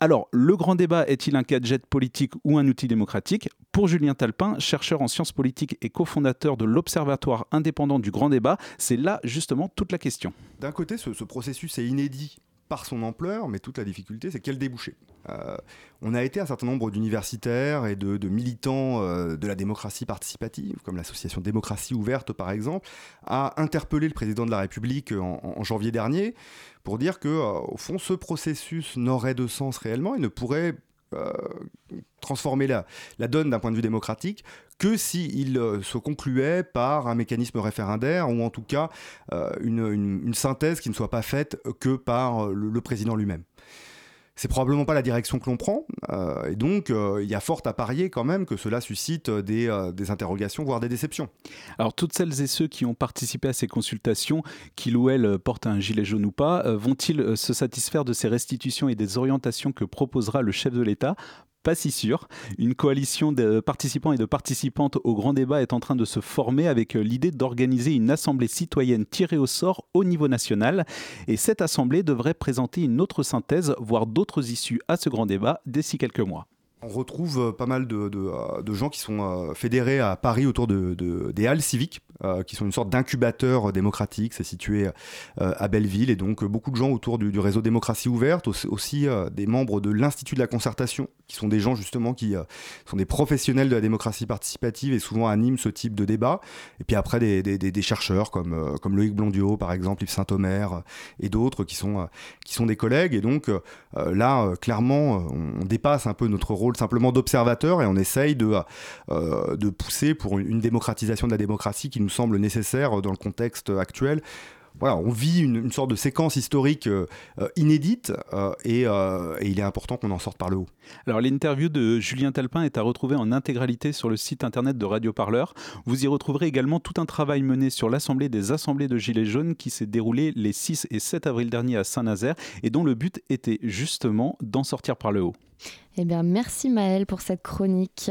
Alors, le grand débat est-il un gadget politique ou un outil démocratique? Pour Julien Talpin, chercheur en sciences politiques et cofondateur de l'Observatoire indépendant du grand débat, c'est là justement toute la question. D'un côté, ce, ce processus est inédit par son ampleur, mais toute la difficulté, c'est quel débouché. Euh, on a été un certain nombre d'universitaires et de, militants euh, de la démocratie participative, comme l'association Démocratie ouverte par exemple, à interpeller le président de la République en, janvier dernier pour dire que, euh, au fond, ce processus n'aurait de sens réellement et ne pourrait transformer la, donne d'un point de vue démocratique que s'il se concluait par un mécanisme référendaire ou en tout cas une, synthèse qui ne soit pas faite que par le président lui-même c'est probablement pas la direction que l'on prend, euh, et donc euh, il y a fort à parier quand même que cela suscite des, euh, des, interrogations, voire des déceptions. Alors toutes celles et ceux qui ont participé à ces consultations, qu'ils ou elles portent un gilet jaune ou pas, vont-ils se satisfaire de ces restitutions et des orientations que proposera le chef de l'État? Pas si sûr. Une coalition de participants et de participantes au grand débat est en train de se former avec euh, l'idée d'organiser une assemblée citoyenne tirée au sort au niveau national. Et cette assemblée devrait présenter une autre synthèse, voire d'autres issues à ce grand débat d'ici quelques mois. On retrouve euh, pas mal de, euh, gens qui sont fédérés à Paris autour de, des halles civiques qui sont une sorte d'incubateur démocratique. C'est situé euh, à Belleville et donc beaucoup de gens autour du, réseau démocratie ouverte, aussi, euh, des membres de l'Institut de la concertation, qui sont des gens justement qui sont des professionnels de la démocratie participative et souvent animent ce type de débat. Et puis après des, chercheurs comme, Loïc Blondiot par exemple, Yves Saint-Omer et d'autres qui sont, qui sont des collègues. Et donc là, clairement, on dépasse un peu notre rôle simplement d'observateur et on essaye de, de pousser pour une démocratisation de la démocratie qui nous semble nécessaire dans le contexte actuel voilà, on vit une, sorte de séquence historique euh, euh, inédite euh, et, il est important qu'on en sorte par le haut. Alors l'interview de Julien Talpin est à retrouver en intégralité sur le site internet de Radio Parleur. Vous y retrouverez également tout un travail mené sur l'Assemblée des Assemblées de Gilets jaunes qui s'est déroulé les 6 et 7 avril dernier à Saint-Nazaire et dont le but était justement d'en sortir par le haut. Eh bien merci Maëlle pour cette chronique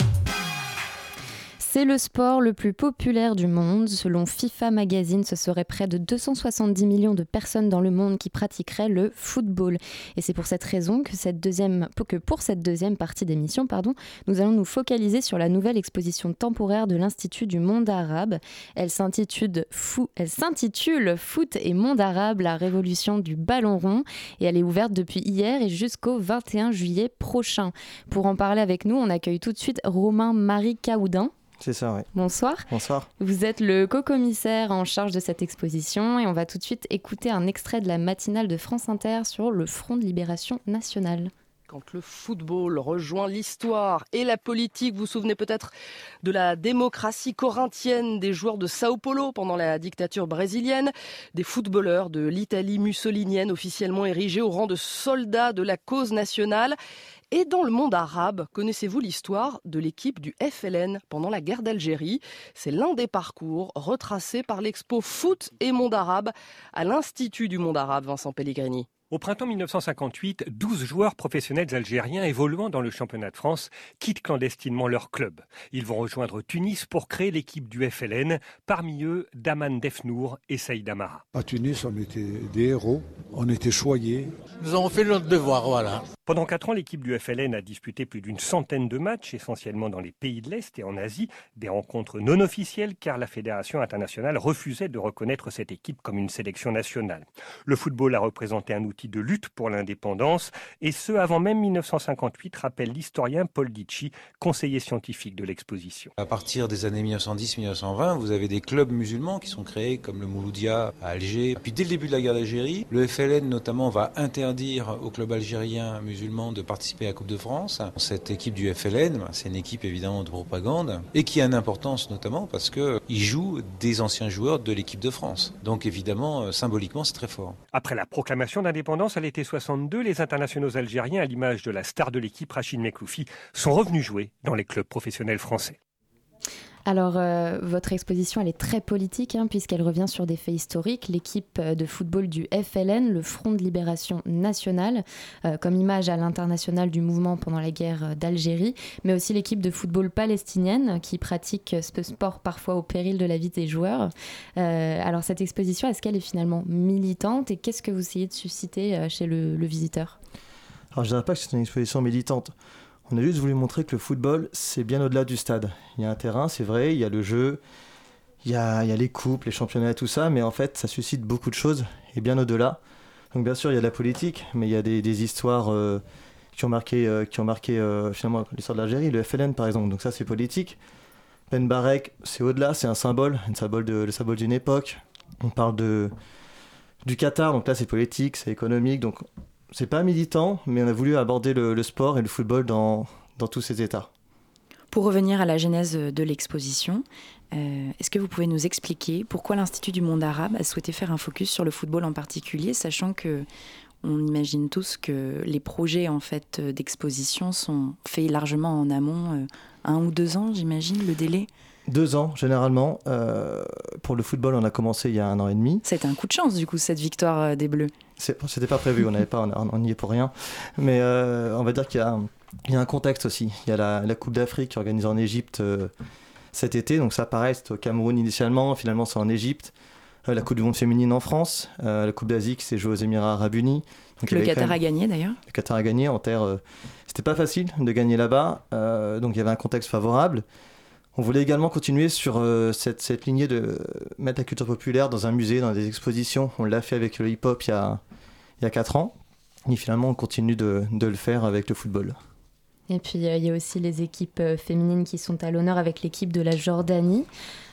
C'est le sport le plus populaire du monde. Selon FIFA Magazine, ce serait près de 270 millions de personnes dans le monde qui pratiqueraient le football. Et c'est pour cette raison que, pour cette deuxième partie d'émission, pardon, nous allons nous focaliser sur la nouvelle exposition temporaire de l'Institut du monde arabe. Elle s'intitule Foot et monde arabe, la révolution du ballon rond. Et elle est ouverte depuis hier et jusqu'au 21 juillet prochain. Pour en parler avec nous, on accueille tout de suite Romain Marie Caoudin. C'est ça, oui. Bonsoir. Bonsoir. Vous êtes le co-commissaire en charge de cette exposition et on va tout de suite écouter un extrait de la matinale de France Inter sur le Front de Libération Nationale quand le football rejoint l'histoire et la politique. Vous vous souvenez peut-être de la démocratie corinthienne des joueurs de Sao Paulo pendant la dictature brésilienne, des footballeurs de l'Italie mussolinienne officiellement érigés au rang de soldats de la cause nationale. Et dans le monde arabe, connaissez-vous l'histoire de l'équipe du FLN pendant la guerre d'Algérie? C'est l'un des parcours retracés par l'expo Foot et Monde arabe à l'Institut du monde arabe, Vincent Pellegrini. Au printemps 1958, 12 joueurs professionnels algériens évoluant dans le championnat de France quittent clandestinement leur club. Ils vont rejoindre Tunis pour créer l'équipe du FLN, parmi eux Daman Defnour et Saïd Amara. À Tunis, on était des héros, on était choyés. Nous avons fait notre devoir, voilà. Pendant quatre ans, l'équipe du FLN a disputé plus d'une centaine de matchs, essentiellement dans les pays de l'Est et en Asie, des rencontres non officielles car la Fédération internationale refusait de reconnaître cette équipe comme une sélection nationale. Le football a représenté un outil parti de lutte pour l'indépendance, et ce avant même 1958, rappelle l'historien Paul Ditchy, conseiller scientifique de l'exposition. À partir des années 1910-1920, vous avez des clubs musulmans qui sont créés, comme le Mouloudia à Alger. Puis dès le début de la guerre d'Algérie, le FLN notamment va interdire aux clubs algériens musulmans de participer à la Coupe de France. Cette équipe du FLN, ben, c'est une équipe évidemment de propagande, et qui a une importance notamment parce qu'il joue des anciens joueurs de l'équipe de France. Donc évidemment, euh, symboliquement, c'est très fort. Après la proclamation d'indépendance à l'été 62, les internationaux algériens, à l'image de la star de l'équipe Rachid Mekloufi, sont revenus jouer dans les clubs professionnels français. Alors, euh, votre exposition, elle est très politique, hein, puisqu'elle revient sur des faits historiques. L'équipe euh, de football du FLN, le Front de Libération Nationale, euh, comme image à l'international du mouvement pendant la guerre d'Algérie, mais aussi l'équipe de football palestinienne, qui pratique ce sport parfois au péril de la vie des joueurs. alors, cette exposition, est-ce qu'elle est finalement militante et qu'est-ce que vous essayez de susciter chez le, le visiteur? Alors, je ne dirais pas que c'est une exposition militante. On a juste voulu montrer que le football, c'est bien au-delà du stade. Il y a un terrain, c'est vrai, il y a le jeu, il y a, les coupes, les championnats, tout ça, mais en fait, ça suscite beaucoup de choses, et bien au-delà. Donc bien sûr, il y a de la politique, mais il y a des, histoires euh, qui ont marqué, euh, qui ont marqué euh, finalement l'histoire de l'Algérie, le FLN par exemple, donc ça c'est politique. Ben Barek, c'est au-delà, c'est un symbole, symbole de, le symbole d'une époque. On parle de, du Qatar, donc là c'est politique, c'est économique, donc c'est pas militant, mais on a voulu aborder le, sport et le football dans, dans, tous ces états. Pour revenir à la genèse de l'exposition, euh, est-ce que vous pouvez nous expliquer pourquoi l'Institut du monde arabe a souhaité faire un focus sur le football en particulier, sachant que on imagine tous que les projets en fait d'exposition sont faits largement en amont, euh, un ou deux ans, j'imagine, le délai? Deux ans, généralement. Euh, pour le football, on a commencé il y a un an et demi. C'était un coup de chance, du coup, cette victoire des Bleus. C'était pas prévu, on n'avait pas, on n'y est pour rien. Mais euh, on va dire qu'il y, y, a un contexte aussi. Il y a la, Coupe d'Afrique organisée en Égypte cet été. Donc ça, pareil, c'était au Cameroun initialement. Finalement, c'est en Égypte. la Coupe du Monde féminine en France. la Coupe d'Asie qui s'est jouée aux Émirats Arabes Unis. le Qatar a gagné d'ailleurs. Le Qatar a gagné en terre. c'était pas facile de gagner là-bas. donc il y avait un contexte favorable. On voulait également continuer sur euh, cette, cette, lignée de mettre la culture populaire dans un musée, dans des expositions. On l'a fait avec le hip-hop il y a, il y a 4 ans. Et finalement, on continue de, le faire avec le football. Et puis euh, il y a aussi les équipes euh, féminines qui sont à l'honneur avec l'équipe de la Jordanie.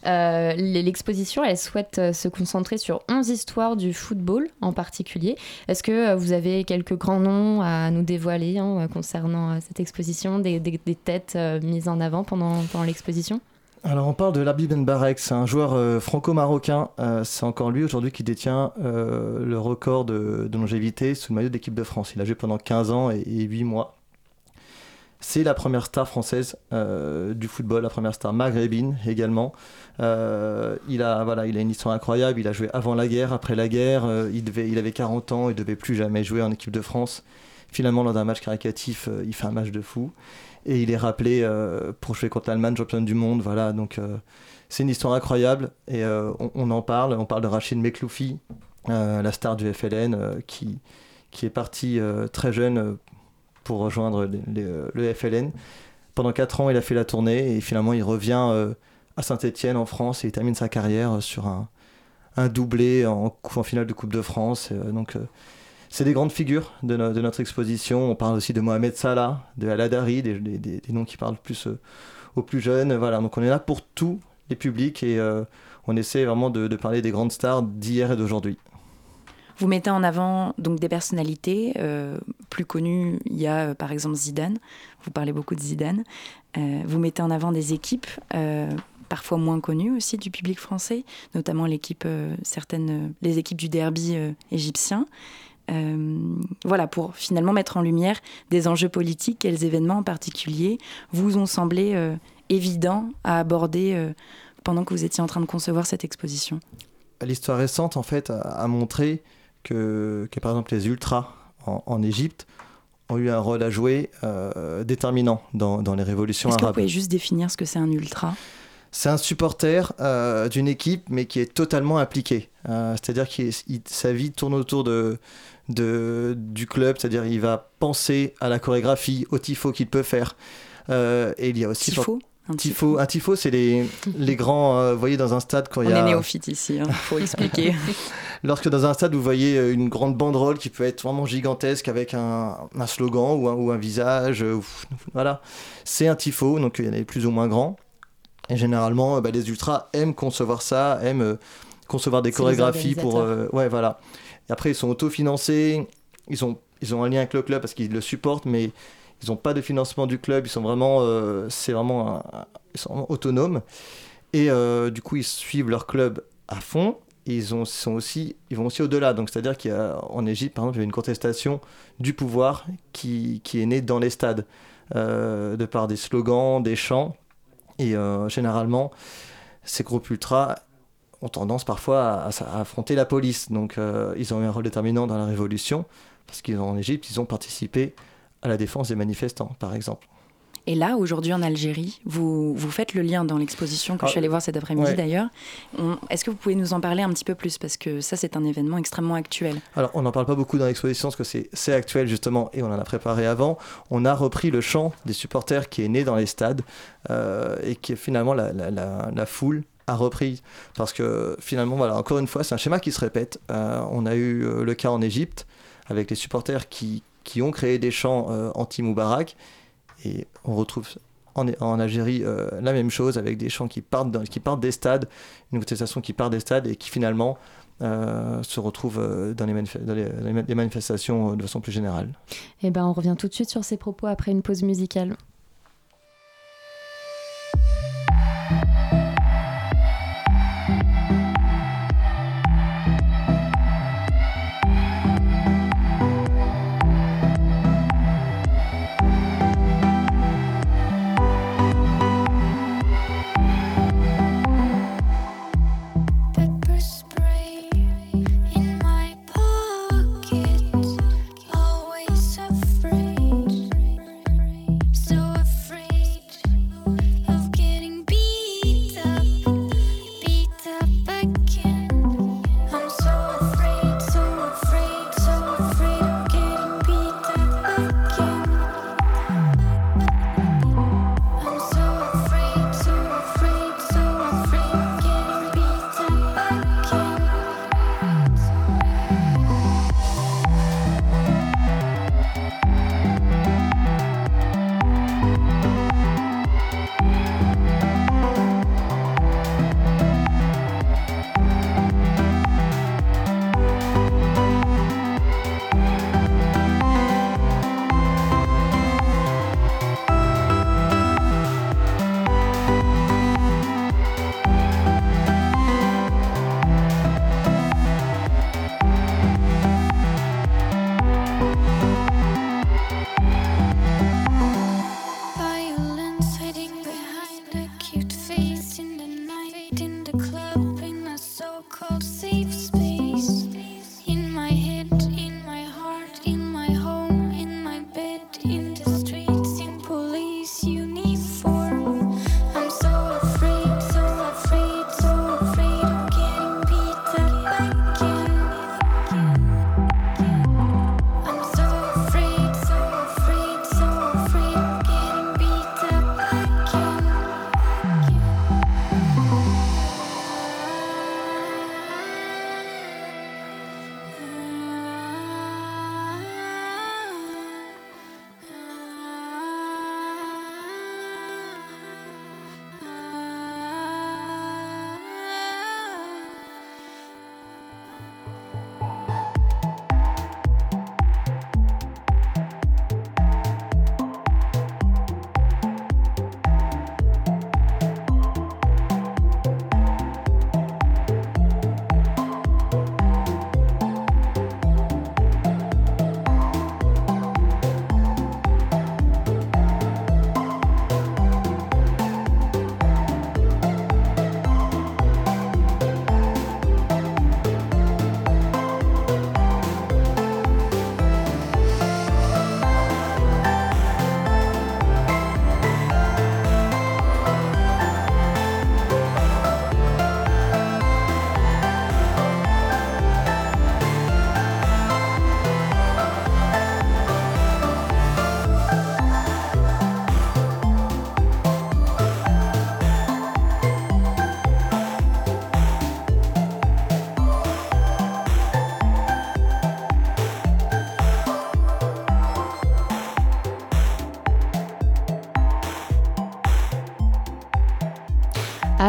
Euh, l'exposition, elle souhaite se concentrer sur 11 histoires du football en particulier. Est-ce que vous avez quelques grands noms à nous dévoiler hein, concernant cette exposition, des, têtes mises en avant pendant l'exposition? Alors on parle de Labi Ben Barek, c'est un joueur franco-marocain, c'est encore lui aujourd'hui qui détient le record de, longévité sous le maillot d'équipe de France. Il a joué pendant 15 ans et, et 8 mois. C'est la première star française euh, du football, la première star maghrébine également. Euh, il, a, une histoire incroyable. Il a joué avant la guerre, après la guerre. Euh, il, avait 40 ans, il devait plus jamais jouer en équipe de France. Finalement, lors d'un match caricatif, il fait un match de fou. Et il est rappelé pour jouer contre l'Allemagne, championne du monde. Voilà, donc c'est une histoire incroyable. Et on, en parle. On parle de Rachid Mekloufi, la star du FLN, qui, qui est parti très jeune pour rejoindre le FLN. Pendant 4 ans, il a fait la tournée et finalement, il revient euh, à Saint-Etienne en France et il termine sa carrière sur un, un doublé en, finale de Coupe de France. Euh, donc, euh, c'est des grandes figures de, notre exposition. On parle aussi de Mohamed Salah, de Aladari, des, noms qui parlent plus aux plus jeunes. Voilà, donc on est là pour tous les publics et on essaie vraiment de, parler des grandes stars d'hier et d'aujourd'hui. Vous mettez en avant donc des personnalités euh, plus connues. Il y a euh, par exemple Zidane. Vous parlez beaucoup de Zidane. Euh, vous mettez en avant des équipes parfois moins connues aussi du public français, notamment l'équipe certaines les équipes du derby égyptien. Voilà, pour finalement mettre en lumière des enjeux politiques, quels événements en particulier vous ont semblé évidents à aborder pendant que vous étiez en train de concevoir cette exposition L'histoire récente, en fait, a montré que, par exemple les ultras en, Égypte ont eu un rôle à jouer euh, déterminant dans, dans, les révolutions arabes. Est-ce que vous pouvez juste définir ce que c'est un ultra? C'est un supporter euh, d'une équipe, mais qui est totalement impliqué. Euh, c'est-à-dire que sa vie tourne autour de, de du club, c'est-à-dire il va penser à la chorégraphie, au tifo qu'il peut faire. et il y a aussi tifo un tifo, un tifo c'est les, les grands, vous voyez, dans un stade quand il y a... On est néophyte ici, il hein, faut expliquer. lorsque dans un stade vous voyez une grande banderole qui peut être vraiment gigantesque avec un, slogan ou un, ou un visage, voilà, c'est un tifo, donc il y en a plus ou moins grands. Et généralement, bah, les ultras aiment concevoir ça, aiment concevoir des chorégraphies pour. ouais, voilà. Après, ils sont autofinancés, ils ont, ils ont un lien avec le club parce qu'ils le supportent, mais ils n'ont pas de financement du club, ils sont vraiment, euh, vraiment, ils sont autonomes. Et euh, du coup, ils suivent leur club à fond. Ils, ont, sont aussi, ils vont aussi au-delà. C'est-à-dire qu'en Égypte, par exemple, il y a une contestation du pouvoir qui, qui est née dans les stades, euh, de par des slogans, des chants. Et généralement, ces groupes ultras ont tendance parfois à, affronter la police. Donc, ils ont eu un rôle déterminant dans la révolution, parce qu'en Égypte, ils ont participé à la défense des manifestants, par exemple. Et là, aujourd'hui en Algérie, vous, vous faites le lien dans l'exposition que je suis ah, allée voir cet après-midi d'ailleurs. Est-ce que vous pouvez nous en parler un petit peu plus? Parce que ça, c'est un événement extrêmement actuel. Alors, on n'en parle pas beaucoup dans l'exposition parce que c'est actuel justement et on en a préparé avant. On a repris le chant des supporters qui est né dans les stades euh, et qui est finalement la, la, la, foule a repris. Parce que finalement, voilà, encore une fois, c'est un schéma qui se répète. Euh, on a eu euh, le cas en Égypte avec les supporters qui, qui ont créé des chants euh, anti-Moubarak. Et on retrouve en, Algérie la même chose avec des chants qui partent, qui partent des stades, une contestation qui part des stades et qui finalement se retrouve dans, les, dans manifestations de façon plus générale. Eh ben, on revient tout de suite sur ces propos après une pause musicale.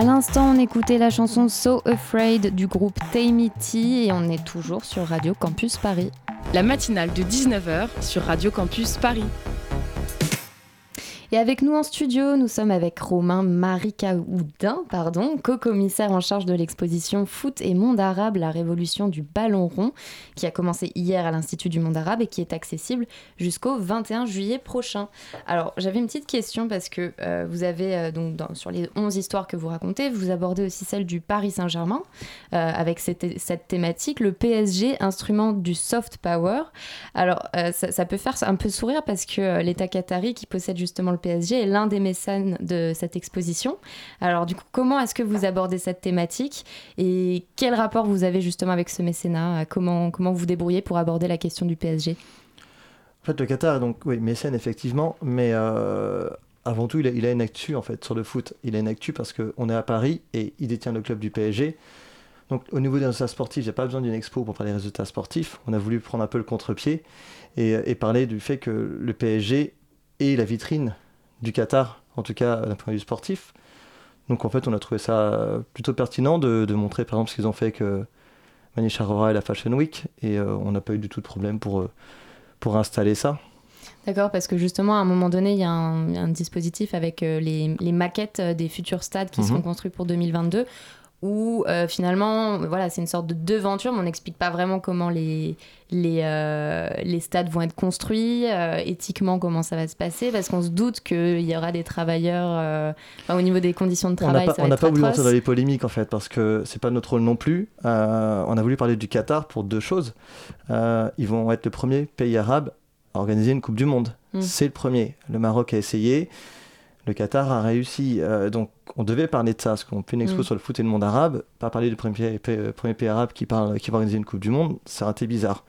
L'instant, on écoutait la chanson So Afraid du groupe Tamity et on est toujours sur Radio Campus Paris. La matinale de 19h sur Radio Campus Paris. Et avec nous en studio, nous sommes avec Romain Maricaoudin, pardon, co-commissaire en charge de l'exposition Foot et Monde Arabe, la révolution du ballon rond, qui a commencé hier à l'Institut du Monde Arabe et qui est accessible jusqu'au 21 juillet prochain. Alors, j'avais une petite question parce que euh, vous avez, euh, donc, sur les 11 histoires que vous racontez, vous abordez aussi celle du Paris Saint-Germain, euh, avec cette, thématique, le PSG, instrument du soft power. Alors, ça, ça, peut faire un peu sourire parce que l'État qatari, qui possède justement le PSG est l'un des mécènes de cette exposition. Alors du coup, comment est-ce que vous abordez cette thématique et quel rapport vous avez justement avec ce mécénat? Comment comment vous débrouillez pour aborder la question du PSG En fait, le Qatar est donc oui mécène effectivement, mais euh, avant tout, il a, une actu en fait sur le foot. Il a une actu parce qu'on est à Paris et il détient le club du PSG. Donc au niveau des résultats sportifs, a pas besoin d'une expo pour parler des résultats sportifs. On a voulu prendre un peu le contre-pied et, et, parler du fait que le PSG est la vitrine du Qatar, en tout cas d'un point de vue sportif. Donc en fait, on a trouvé ça plutôt pertinent de, montrer par exemple ce qu'ils ont fait avec euh, Manish Arora et la Fashion Week, et euh, on n'a pas eu du tout de problème pour, euh, pour installer ça. D'accord, parce que justement, à un moment donné, il y a un, dispositif avec les, maquettes des futurs stades qui mhm. seront construits pour 2022 où euh, finalement, voilà, c'est une sorte de devanture, mais on n'explique pas vraiment comment les, les, euh, les stades vont être construits, euh, éthiquement comment ça va se passer, parce qu'on se doute qu'il y aura des travailleurs, au niveau des conditions de travail. On n'a pas, voulu entrer dans les polémiques en fait, parce que c'est pas notre rôle non plus. on a voulu parler du Qatar pour deux choses. ils vont être le premier pays arabe à organiser une Coupe du Monde. Mm. C'est le premier. Le Maroc a essayé le Qatar a réussi. Euh, donc on devait parler de ça, parce qu'on fait une expo mm. sur le foot et le monde arabe, pas parler du premier, premier pays arabe qui, parle, qui va organiser une Coupe du Monde, c'est un peu bizarre.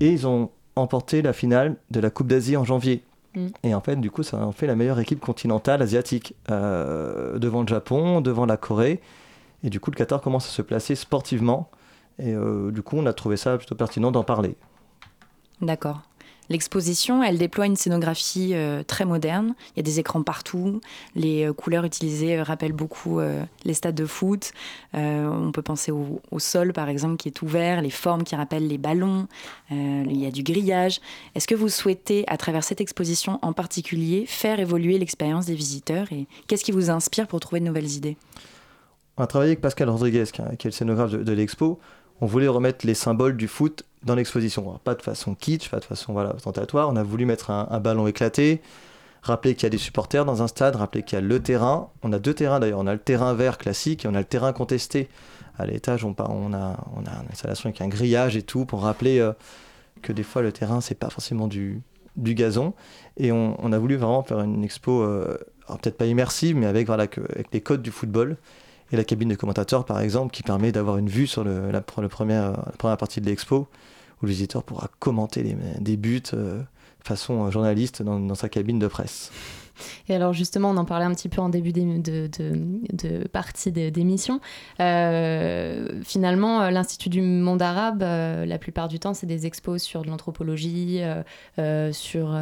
Et ils ont emporté la finale de la Coupe d'Asie en janvier. Mm. Et en fait, du coup, ça en fait la meilleure équipe continentale asiatique, euh, devant le Japon, devant la Corée. Et du coup, le Qatar commence à se placer sportivement. Et euh, du coup, on a trouvé ça plutôt pertinent d'en parler. D'accord. L'exposition, elle déploie une scénographie euh, très moderne. Il y a des écrans partout. Les euh, couleurs utilisées euh, rappellent beaucoup les stades de foot. on peut penser au, sol, par exemple, qui est ouvert, les formes qui rappellent les ballons. il y a du grillage. Est-ce que vous souhaitez, à travers cette exposition en particulier, faire évoluer l'expérience des visiteurs Et qu'est-ce qui vous inspire pour trouver de nouvelles idées? On a travaillé avec Pascal Rodriguez, qui est le scénographe de, de l'expo. On voulait remettre les symboles du foot dans l'exposition. Pas de façon kitsch, pas de façon voilà, tentatoire. On a voulu mettre un, ballon éclaté, rappeler qu'il y a des supporters dans un stade, rappeler qu'il y a le terrain. On a deux terrains d'ailleurs. On a le terrain vert classique et on a le terrain contesté. À l'étage, on, a, une installation avec un grillage et tout pour rappeler euh, que des fois le terrain, c'est pas forcément du, du gazon. Et on, a voulu vraiment faire une expo, euh, peut-être pas immersive, mais avec, voilà, avec les codes du football et la cabine de commentateur par exemple qui permet d'avoir une vue sur le, la, première, première partie de l'expo où le visiteur pourra commenter les, des buts euh, façon euh, journaliste dans, sa cabine de presse. Et alors justement, on en parlait un petit peu en début de, de, partie d'émission. Euh, finalement, l'Institut du monde arabe, la plupart du temps, c'est des expos sur de l'anthropologie, sur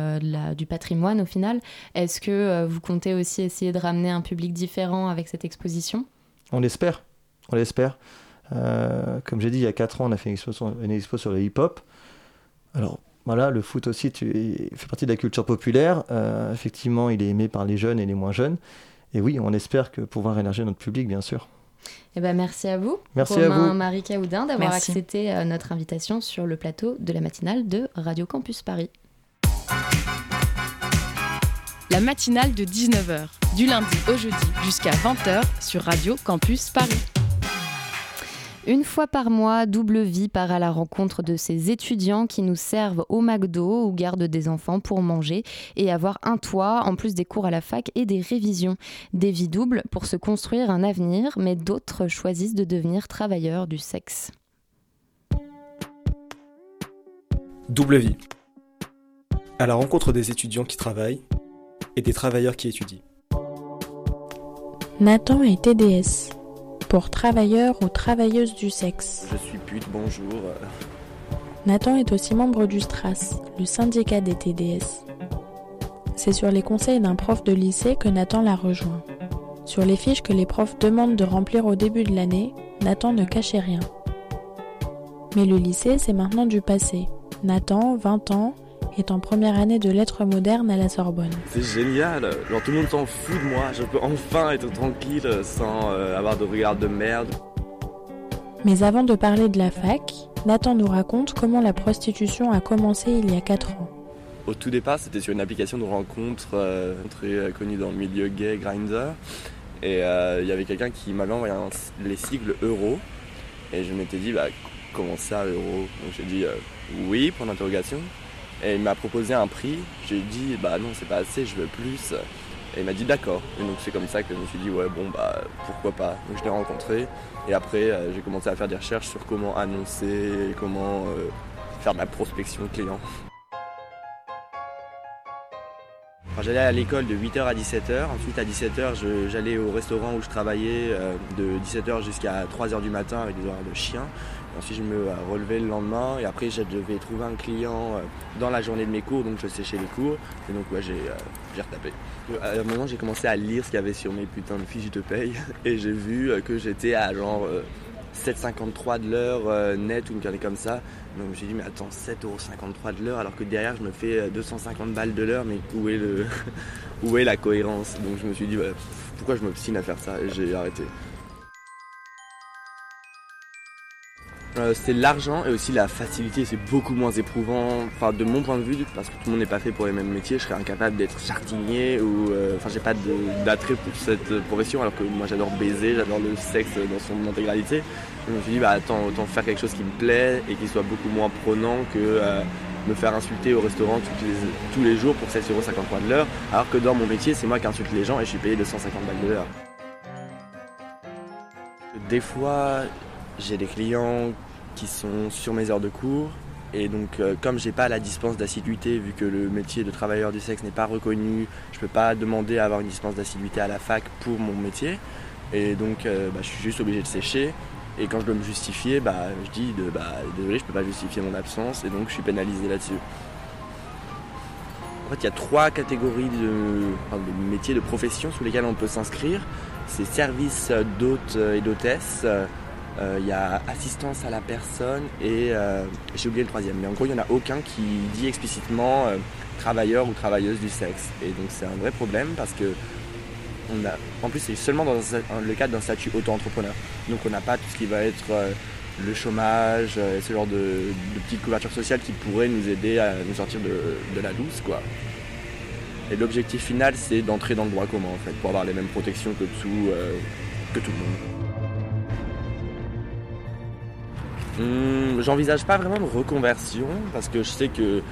du patrimoine au final. Est-ce que vous comptez aussi essayer de ramener un public différent avec cette exposition? On l'espère. On l'espère. Euh, comme j'ai dit, il y a 4 ans, on a fait une expo sur, le hip-hop. Alors voilà, le foot aussi tu, fait partie de la culture populaire. Euh, effectivement, il est aimé par les jeunes et les moins jeunes. Et oui, on espère que pouvoir élargir notre public, bien sûr. Eh ben, merci à vous, merci à vous. Marie Caoudin, d'avoir accepté euh, notre invitation sur le plateau de la matinale de Radio Campus Paris. La matinale de 19h du lundi au jeudi jusqu'à 20h sur Radio Campus Paris. Une fois par mois, Double Vie part à la rencontre de ces étudiants qui nous servent au McDo ou gardent des enfants pour manger et avoir un toit en plus des cours à la fac et des révisions. Des vies doubles pour se construire un avenir, mais d'autres choisissent de devenir travailleurs du sexe. Double Vie. À la rencontre des étudiants qui travaillent et des travailleurs qui étudient. Nathan est TDS, pour travailleurs ou travailleuses du sexe. Je suis pute, bonjour. Nathan est aussi membre du STRAS, le syndicat des TDS. C'est sur les conseils d'un prof de lycée que Nathan l'a rejoint. Sur les fiches que les profs demandent de remplir au début de l'année, Nathan ne cachait rien. Mais le lycée, c'est maintenant du passé. Nathan, 20 ans, est en première année de lettres modernes à la Sorbonne. C'est génial, genre tout le monde s'en fout de moi, je peux enfin être tranquille sans euh, avoir de regard de merde. Mais avant de parler de la fac, Nathan nous raconte comment la prostitution a commencé il y a 4 ans. Au tout départ, c'était sur une application de rencontre euh, très euh, connue dans le milieu gay, Grindr. Et il y avait quelqu'un qui m'avait envoyé les sigles euro. Et je m'étais dit, bah, comment ça, euro? Donc j'ai dit, oui, pour l'interrogation. Et il m'a proposé un prix. J'ai dit, bah non, c'est pas assez, je veux plus. Et il m'a dit d'accord. Et donc c'est comme ça que je me suis dit, ouais, bon, bah pourquoi pas. Donc je l'ai rencontré. Et après, euh, j'ai commencé à faire des recherches sur comment annoncer, comment euh, faire ma prospection client. J'allais à l'école de 8h à 17h. Ensuite, à 17h, j'allais au restaurant où je travaillais euh, de 17h jusqu'à 3h du matin avec des horaires de chien. Ensuite, je me relevais le lendemain et après, je devais trouver un client euh, dans la journée de mes cours, donc je séchais les cours. Et donc, ouais, euh, j'ai retapé. À un moment, j'ai commencé à lire ce qu'il y avait sur mes putains de fiches de paye et j'ai vu que j'étais à genre 7,53 de l'heure net ou une connerie comme ça. Donc je me suis dit, mais attends, 7,53€ de l'heure alors que derrière je me fais 250 balles de l'heure, mais où est, le où est la cohérence? Donc je me suis dit, pourquoi je m'obstine à faire ça? Et j'ai arrêté. Euh, c'est l'argent et aussi la facilité, c'est beaucoup moins éprouvant, enfin de mon point de vue, parce que tout le monde n'est pas fait pour les mêmes métiers, je serais incapable d'être jardinier ou euh, j'ai pas d'attrait pour cette profession alors que moi j'adore baiser, j'adore le sexe dans son intégralité. je me suis dit bah attends autant faire quelque chose qui me plaît et qui soit beaucoup moins prenant que euh, me faire insulter au restaurant tous les, tous les jours pour 7,53€ de l'heure, alors que dans mon métier c'est moi qui insulte les gens et je suis payé 250 balles de l'heure. Des fois j'ai des clients qui sont sur mes heures de cours. Et donc, euh, comme j'ai pas la dispense d'assiduité, vu que le métier de travailleur du sexe n'est pas reconnu, je peux pas demander à avoir une dispense d'assiduité à la fac pour mon métier. Et donc, euh, bah, je suis juste obligé de sécher. Et quand je dois me justifier, bah, je dis de, bah, désolé, je peux pas justifier mon absence, et donc je suis pénalisé là-dessus. En fait, il y a trois catégories de, métiers, de professions sous lesquelles on peut s'inscrire. C'est service d'hôte et d'hôtesse, il euh, y a assistance à la personne et euh, j'ai oublié le troisième. Mais en gros, il n'y en a aucun qui dit explicitement euh, travailleur ou travailleuse du sexe. Et donc c'est un vrai problème parce que on a, en plus c'est seulement dans le cadre d'un statut auto-entrepreneur. Donc on n'a pas tout ce qui va être le chômage, ce genre de, petites couvertures sociales qui pourraient nous aider à nous sortir de, la douce. Et l'objectif final c'est d'entrer dans le droit commun en fait, pour avoir les mêmes protections que tout, que tout le monde. Hmm, j'envisage pas vraiment de reconversion parce que je sais que,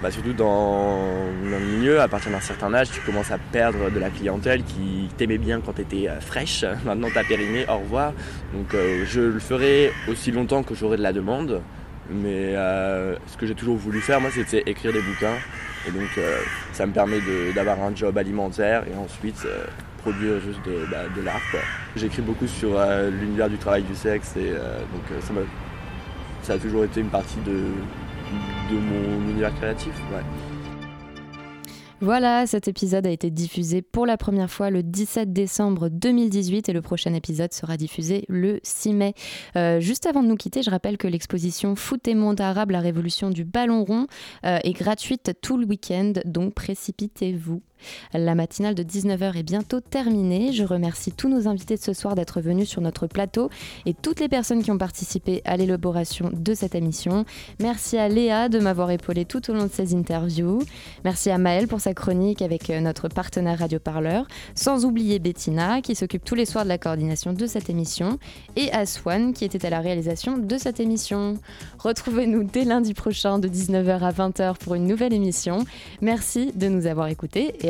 bah, surtout dans, le milieu, à partir d'un certain âge, tu commences à perdre de la clientèle qui t'aimait bien quand tu étais euh, fraîche. Maintenant, t'as périmé, au revoir. Donc, euh, je le ferai aussi longtemps que j'aurai de la demande. Mais euh, ce que j'ai toujours voulu faire, moi, c'était écrire des bouquins. Et donc, ça me permet d'avoir un job alimentaire et ensuite produire juste de, bah, de l'art. J'écris beaucoup sur l'univers du travail du sexe et donc ça me ça a toujours été une partie de, mon univers créatif. Voilà, cet épisode a été diffusé pour la première fois le 17 décembre 2018 et le prochain épisode sera diffusé le 6 mai. Euh, juste avant de nous quitter, je rappelle que l'exposition Foot et monde arabe, la révolution du ballon rond, euh, est gratuite tout le week-end, donc précipitez-vous. La matinale de 19h est bientôt terminée. Je remercie tous nos invités de ce soir d'être venus sur notre plateau et toutes les personnes qui ont participé à l'élaboration de cette émission. Merci à Léa de m'avoir épaulé tout au long de ces interviews. Merci à Maëlle pour sa chronique avec euh, notre partenaire Radio Parleur. Sans oublier Bettina qui s'occupe tous les soirs de la coordination de cette émission et à Swan qui était à la réalisation de cette émission. Retrouvez-nous dès lundi prochain de 19h à 20h pour une nouvelle émission. Merci de nous avoir écoutés et